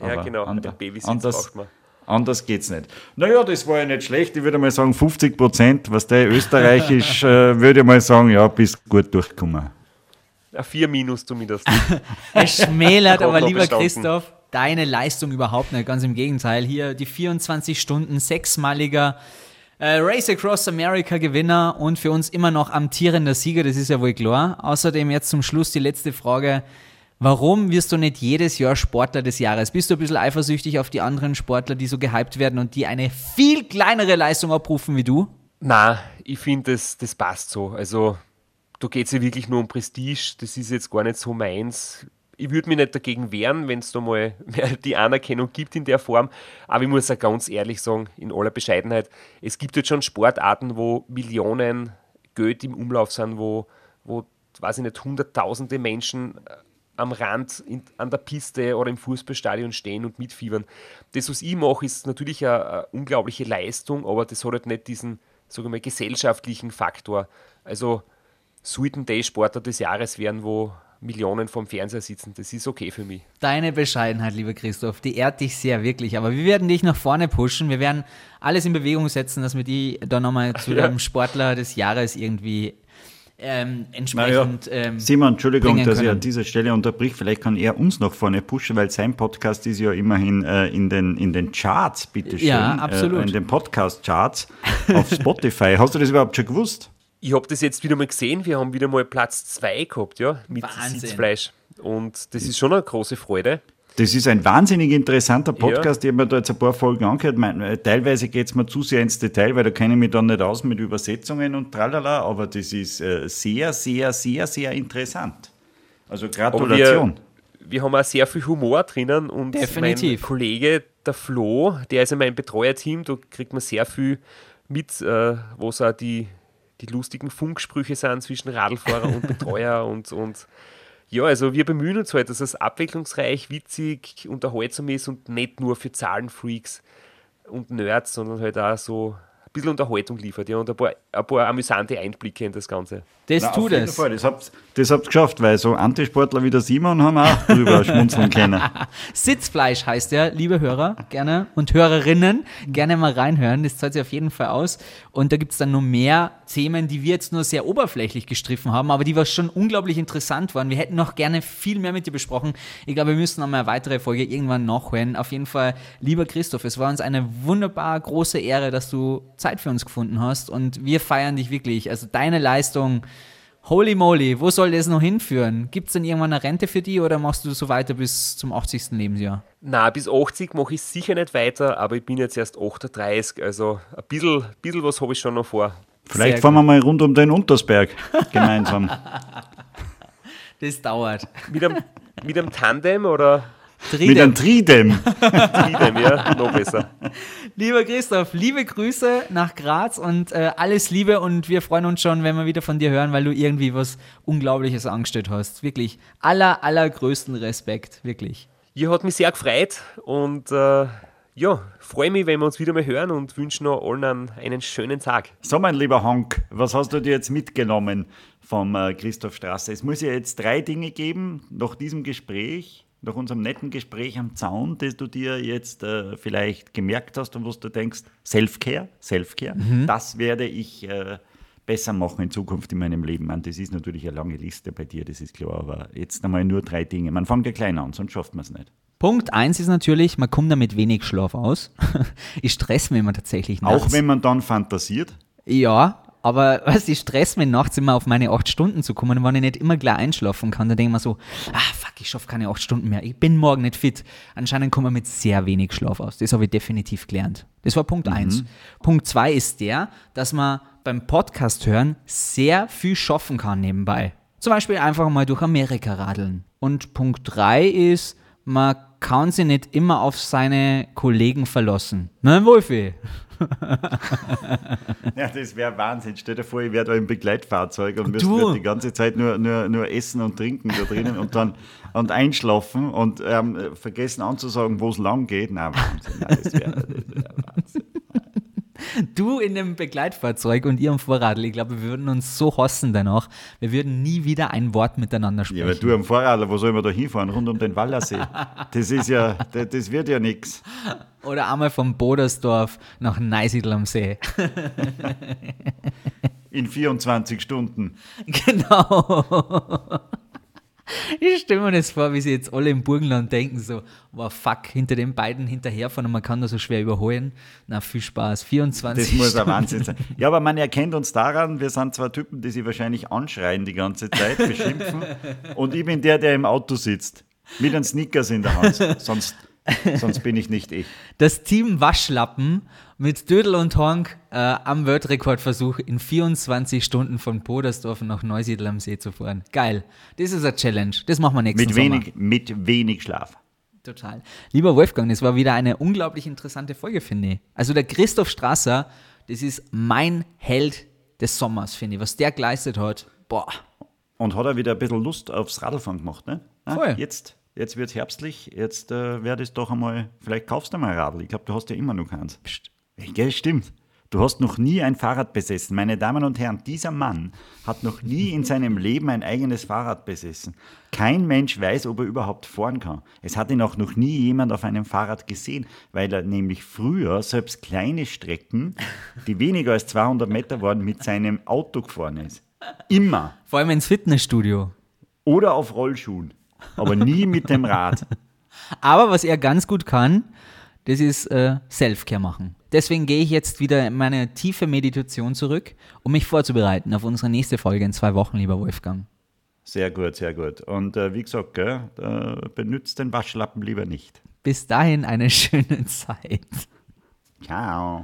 Ja, Aber genau, ander- den Babysitz anders, braucht man. Anders geht's nicht. Naja, das war ja nicht schlecht. Ich würde mal sagen 50 Prozent. Was der österreichisch, äh, würde ich mal sagen, ja, bist gut durchgekommen. Ein 4 minus zumindest. Es schmälert aber, lieber. Christoph, deine Leistung überhaupt nicht. Ganz im Gegenteil. Hier die 24 Stunden, sechsmaliger äh, Race Across America Gewinner und für uns immer noch amtierender Sieger, das ist ja wohl klar. Außerdem jetzt zum Schluss die letzte Frage. Warum wirst du nicht jedes Jahr Sportler des Jahres? Bist du ein bisschen eifersüchtig auf die anderen Sportler, die so gehypt werden und die eine viel kleinere Leistung abrufen wie du? Na, ich finde, das, das passt so. Also, da geht es ja wirklich nur um Prestige. Das ist jetzt gar nicht so meins. Ich würde mich nicht dagegen wehren, wenn es da mal die Anerkennung gibt in der Form. Aber ich muss auch ganz ehrlich sagen, in aller Bescheidenheit, es gibt jetzt schon Sportarten, wo Millionen Geld im Umlauf sind, wo, wo weiß ich nicht, hunderttausende Menschen am Rand in, an der Piste oder im Fußballstadion stehen und mitfiebern. Das, was ich mache, ist natürlich eine, eine unglaubliche Leistung, aber das hat halt nicht diesen, sagen wir mal, gesellschaftlichen Faktor. Also sollten die Sportler des Jahres werden, wo Millionen vom Fernseher sitzen. Das ist okay für mich. Deine Bescheidenheit, lieber Christoph, die ehrt dich sehr wirklich. Aber wir werden dich nach vorne pushen. Wir werden alles in Bewegung setzen, dass wir die da nochmal zu Ja. dem Sportler des Jahres irgendwie ähm, entsprechend. ähm, Simon, Entschuldigung, dass ich an dieser Stelle unterbrich. Vielleicht kann er uns nach vorne pushen, weil sein Podcast ist ja immerhin äh, in, den, in den Charts, bitteschön. Ja, absolut. Äh, in den Podcast-Charts auf Spotify. Hast du das überhaupt schon gewusst? Ich habe das jetzt wieder mal gesehen. Wir haben wieder mal Platz 2 gehabt, ja, mit Wahnsinn. Sitzfleisch. Und das ist schon eine große Freude. Das ist ein wahnsinnig interessanter Podcast. Ich habe mir da jetzt ein paar Folgen angehört. Mein, äh, teilweise geht es mir zu sehr ins Detail, weil da kenne ich mich dann nicht aus mit Übersetzungen und tralala, aber das ist äh, sehr, sehr, sehr, sehr interessant. Also Gratulation. Wir, wir haben auch sehr viel Humor drinnen und Definitiv. mein Kollege, der Flo, der ist in meinem Betreuerteam, da kriegt man sehr viel mit, äh, wo es auch die, die lustigen Funksprüche sind zwischen Radlfahrer und Betreuer und, und ja, also wir bemühen uns halt, dass es abwechslungsreich, witzig, unterhaltsam ist und nicht nur für Zahlenfreaks und Nerds, sondern halt auch so bisschen Unterhaltung liefert ja, und ein paar, ein paar amüsante Einblicke in das Ganze. Das Na, tut auf jeden es. Fall, das habt das habt ihr geschafft, weil so Antisportler wie der Simon haben auch drüber schmunzeln können. Sitzfleisch heißt der, liebe Hörer, gerne und Hörerinnen, gerne mal reinhören. Das zahlt sich auf jeden Fall aus. Und da gibt es dann noch mehr Themen, die wir jetzt nur sehr oberflächlich gestriffen haben, aber die was schon unglaublich interessant waren. Wir hätten noch gerne viel mehr mit dir besprochen. Ich glaube, wir müssen noch mal eine weitere Folge irgendwann nachholen. Auf jeden Fall, lieber Christoph, es war uns eine wunderbar große Ehre, dass du Zeit für uns gefunden hast und wir feiern dich wirklich. Also deine Leistung. Holy moly, wo soll das noch hinführen? Gibt es denn irgendwann eine Rente für die oder machst du so weiter bis zum 80. Lebensjahr? Na, bis 80 mache ich sicher nicht weiter, aber ich bin jetzt erst 38, also ein bisschen, bisschen was habe ich schon noch vor. Vielleicht Sehr fahren wir mal rund um den Untersberg gemeinsam. Das dauert. Mit einem, mit einem Tandem oder Mit einem Tridem. Tridem, ja, noch besser. Lieber Christoph, liebe Grüße nach Graz und äh, alles Liebe und wir freuen uns schon, wenn wir wieder von dir hören, weil du irgendwie was Unglaubliches angestellt hast. Wirklich aller, allergrößten Respekt, wirklich. Ihr hat mich sehr gefreut und äh, ja, freue mich, wenn wir uns wieder mal hören und wünsche noch allen einen, einen schönen Tag. So, mein lieber Hank, was hast du dir jetzt mitgenommen vom äh, Christoph Strasser? Es muss ja jetzt drei Dinge geben nach diesem Gespräch, nach unserem netten Gespräch am Zaun, das du dir jetzt äh, vielleicht gemerkt hast und was du denkst, Self-Care, Self-Care, das werde ich äh, besser machen in Zukunft in meinem Leben. Man, das ist natürlich eine lange Liste bei dir, das ist klar, aber jetzt einmal nur drei Dinge. Man fängt ja klein an, sonst schafft man es nicht. Punkt eins ist natürlich, man kommt damit wenig Schlaf aus. ich stress mich immer tatsächlich nachts. Auch wenn man dann fantasiert. Ja, aber was ich stress mich nachts immer auf meine acht Stunden zu kommen, wenn ich nicht immer gleich einschlafen kann, dann denke ich mir so, ah fuck, ich schaffe keine acht Stunden mehr, ich bin morgen nicht fit. Anscheinend kommen wir mit sehr wenig Schlaf aus. Das habe ich definitiv gelernt. Das war Punkt eins. Punkt zwei ist der, dass man beim Podcast hören sehr viel schaffen kann nebenbei. Zum Beispiel einfach mal durch Amerika radeln. Und Punkt drei ist, man kann sich nicht immer auf seine Kollegen verlassen. Ne, Wolfi? Ja, das wäre Wahnsinn. Stell dir vor, ich wäre da im Begleitfahrzeug und müsste die ganze Zeit nur, nur, nur essen und trinken da drinnen und dann und einschlafen und ähm, vergessen anzusagen, wo es lang geht. Na, Wahnsinn. Nein, das wäre wär Wahnsinn. Du in dem Begleitfahrzeug und ihr am Vorradl, ich glaube, wir würden uns so hassen danach. Wir würden nie wieder ein Wort miteinander Ja, sprechen. aber du am Fahrrad, wo soll man da hinfahren? Rund um den Wallersee. Das ist ja, das, das wird ja nichts. Oder einmal vom Bodersdorf nach Neusiedl am See. In 24 Stunden. genau. Ich stelle mir das vor, wie sie jetzt alle im Burgenland denken, so, wow, fuck, hinter den beiden hinterherfahren und man kann da so schwer überholen. Na, viel Spaß. 24 Das muss ein Stunden. Wahnsinn sein. Ja, aber man erkennt uns daran, wir sind zwei Typen, die sich wahrscheinlich anschreien die ganze Zeit, beschimpfen. Und ich bin der, der im Auto sitzt. Mit einem Snickers in der Hand. Sonst, sonst bin ich nicht ich. Das Team Waschlappen mit Dödel und Honk äh, am Weltrekordversuch in 24 Stunden von Podersdorf nach Neusiedl am See zu fahren. Geil. Das ist eine Challenge. Das machen wir nächsten Mit Sommer. wenig, mit wenig Schlaf. Total. Lieber Wolfgang, das war wieder eine unglaublich interessante Folge, finde ich. Also der Christoph Strasser, das ist mein Held des Sommers, finde ich. Was der geleistet hat, boah. Und hat er wieder ein bisschen Lust aufs Radlfahren gemacht, ne? Ah, Voll. Jetzt, jetzt wird es herbstlich, jetzt äh, wäre das doch einmal, vielleicht kaufst du mal ein Radl. Ich glaube, du hast ja immer noch keins. Psst. Ja, stimmt. Du hast noch nie ein Fahrrad besessen. Meine Damen und Herren, dieser Mann hat noch nie in seinem Leben ein eigenes Fahrrad besessen. Kein Mensch weiß, ob er überhaupt fahren kann. Es hat ihn auch noch nie jemand auf einem Fahrrad gesehen, weil er nämlich früher selbst kleine Strecken, die weniger als 200 Meter waren, mit seinem Auto gefahren ist. Immer. Vor allem ins Fitnessstudio. Oder auf Rollschuhen. Aber nie mit dem Rad. Aber was er ganz gut kann, das ist äh, Self-Care machen. Deswegen gehe ich jetzt wieder in meine tiefe Meditation zurück, um mich vorzubereiten auf unsere nächste Folge in zwei Wochen, lieber Wolfgang. Sehr gut, sehr gut. Und äh, wie gesagt, gell, äh, benutzt den Waschlappen lieber nicht. Bis dahin eine schöne Zeit. Ciao.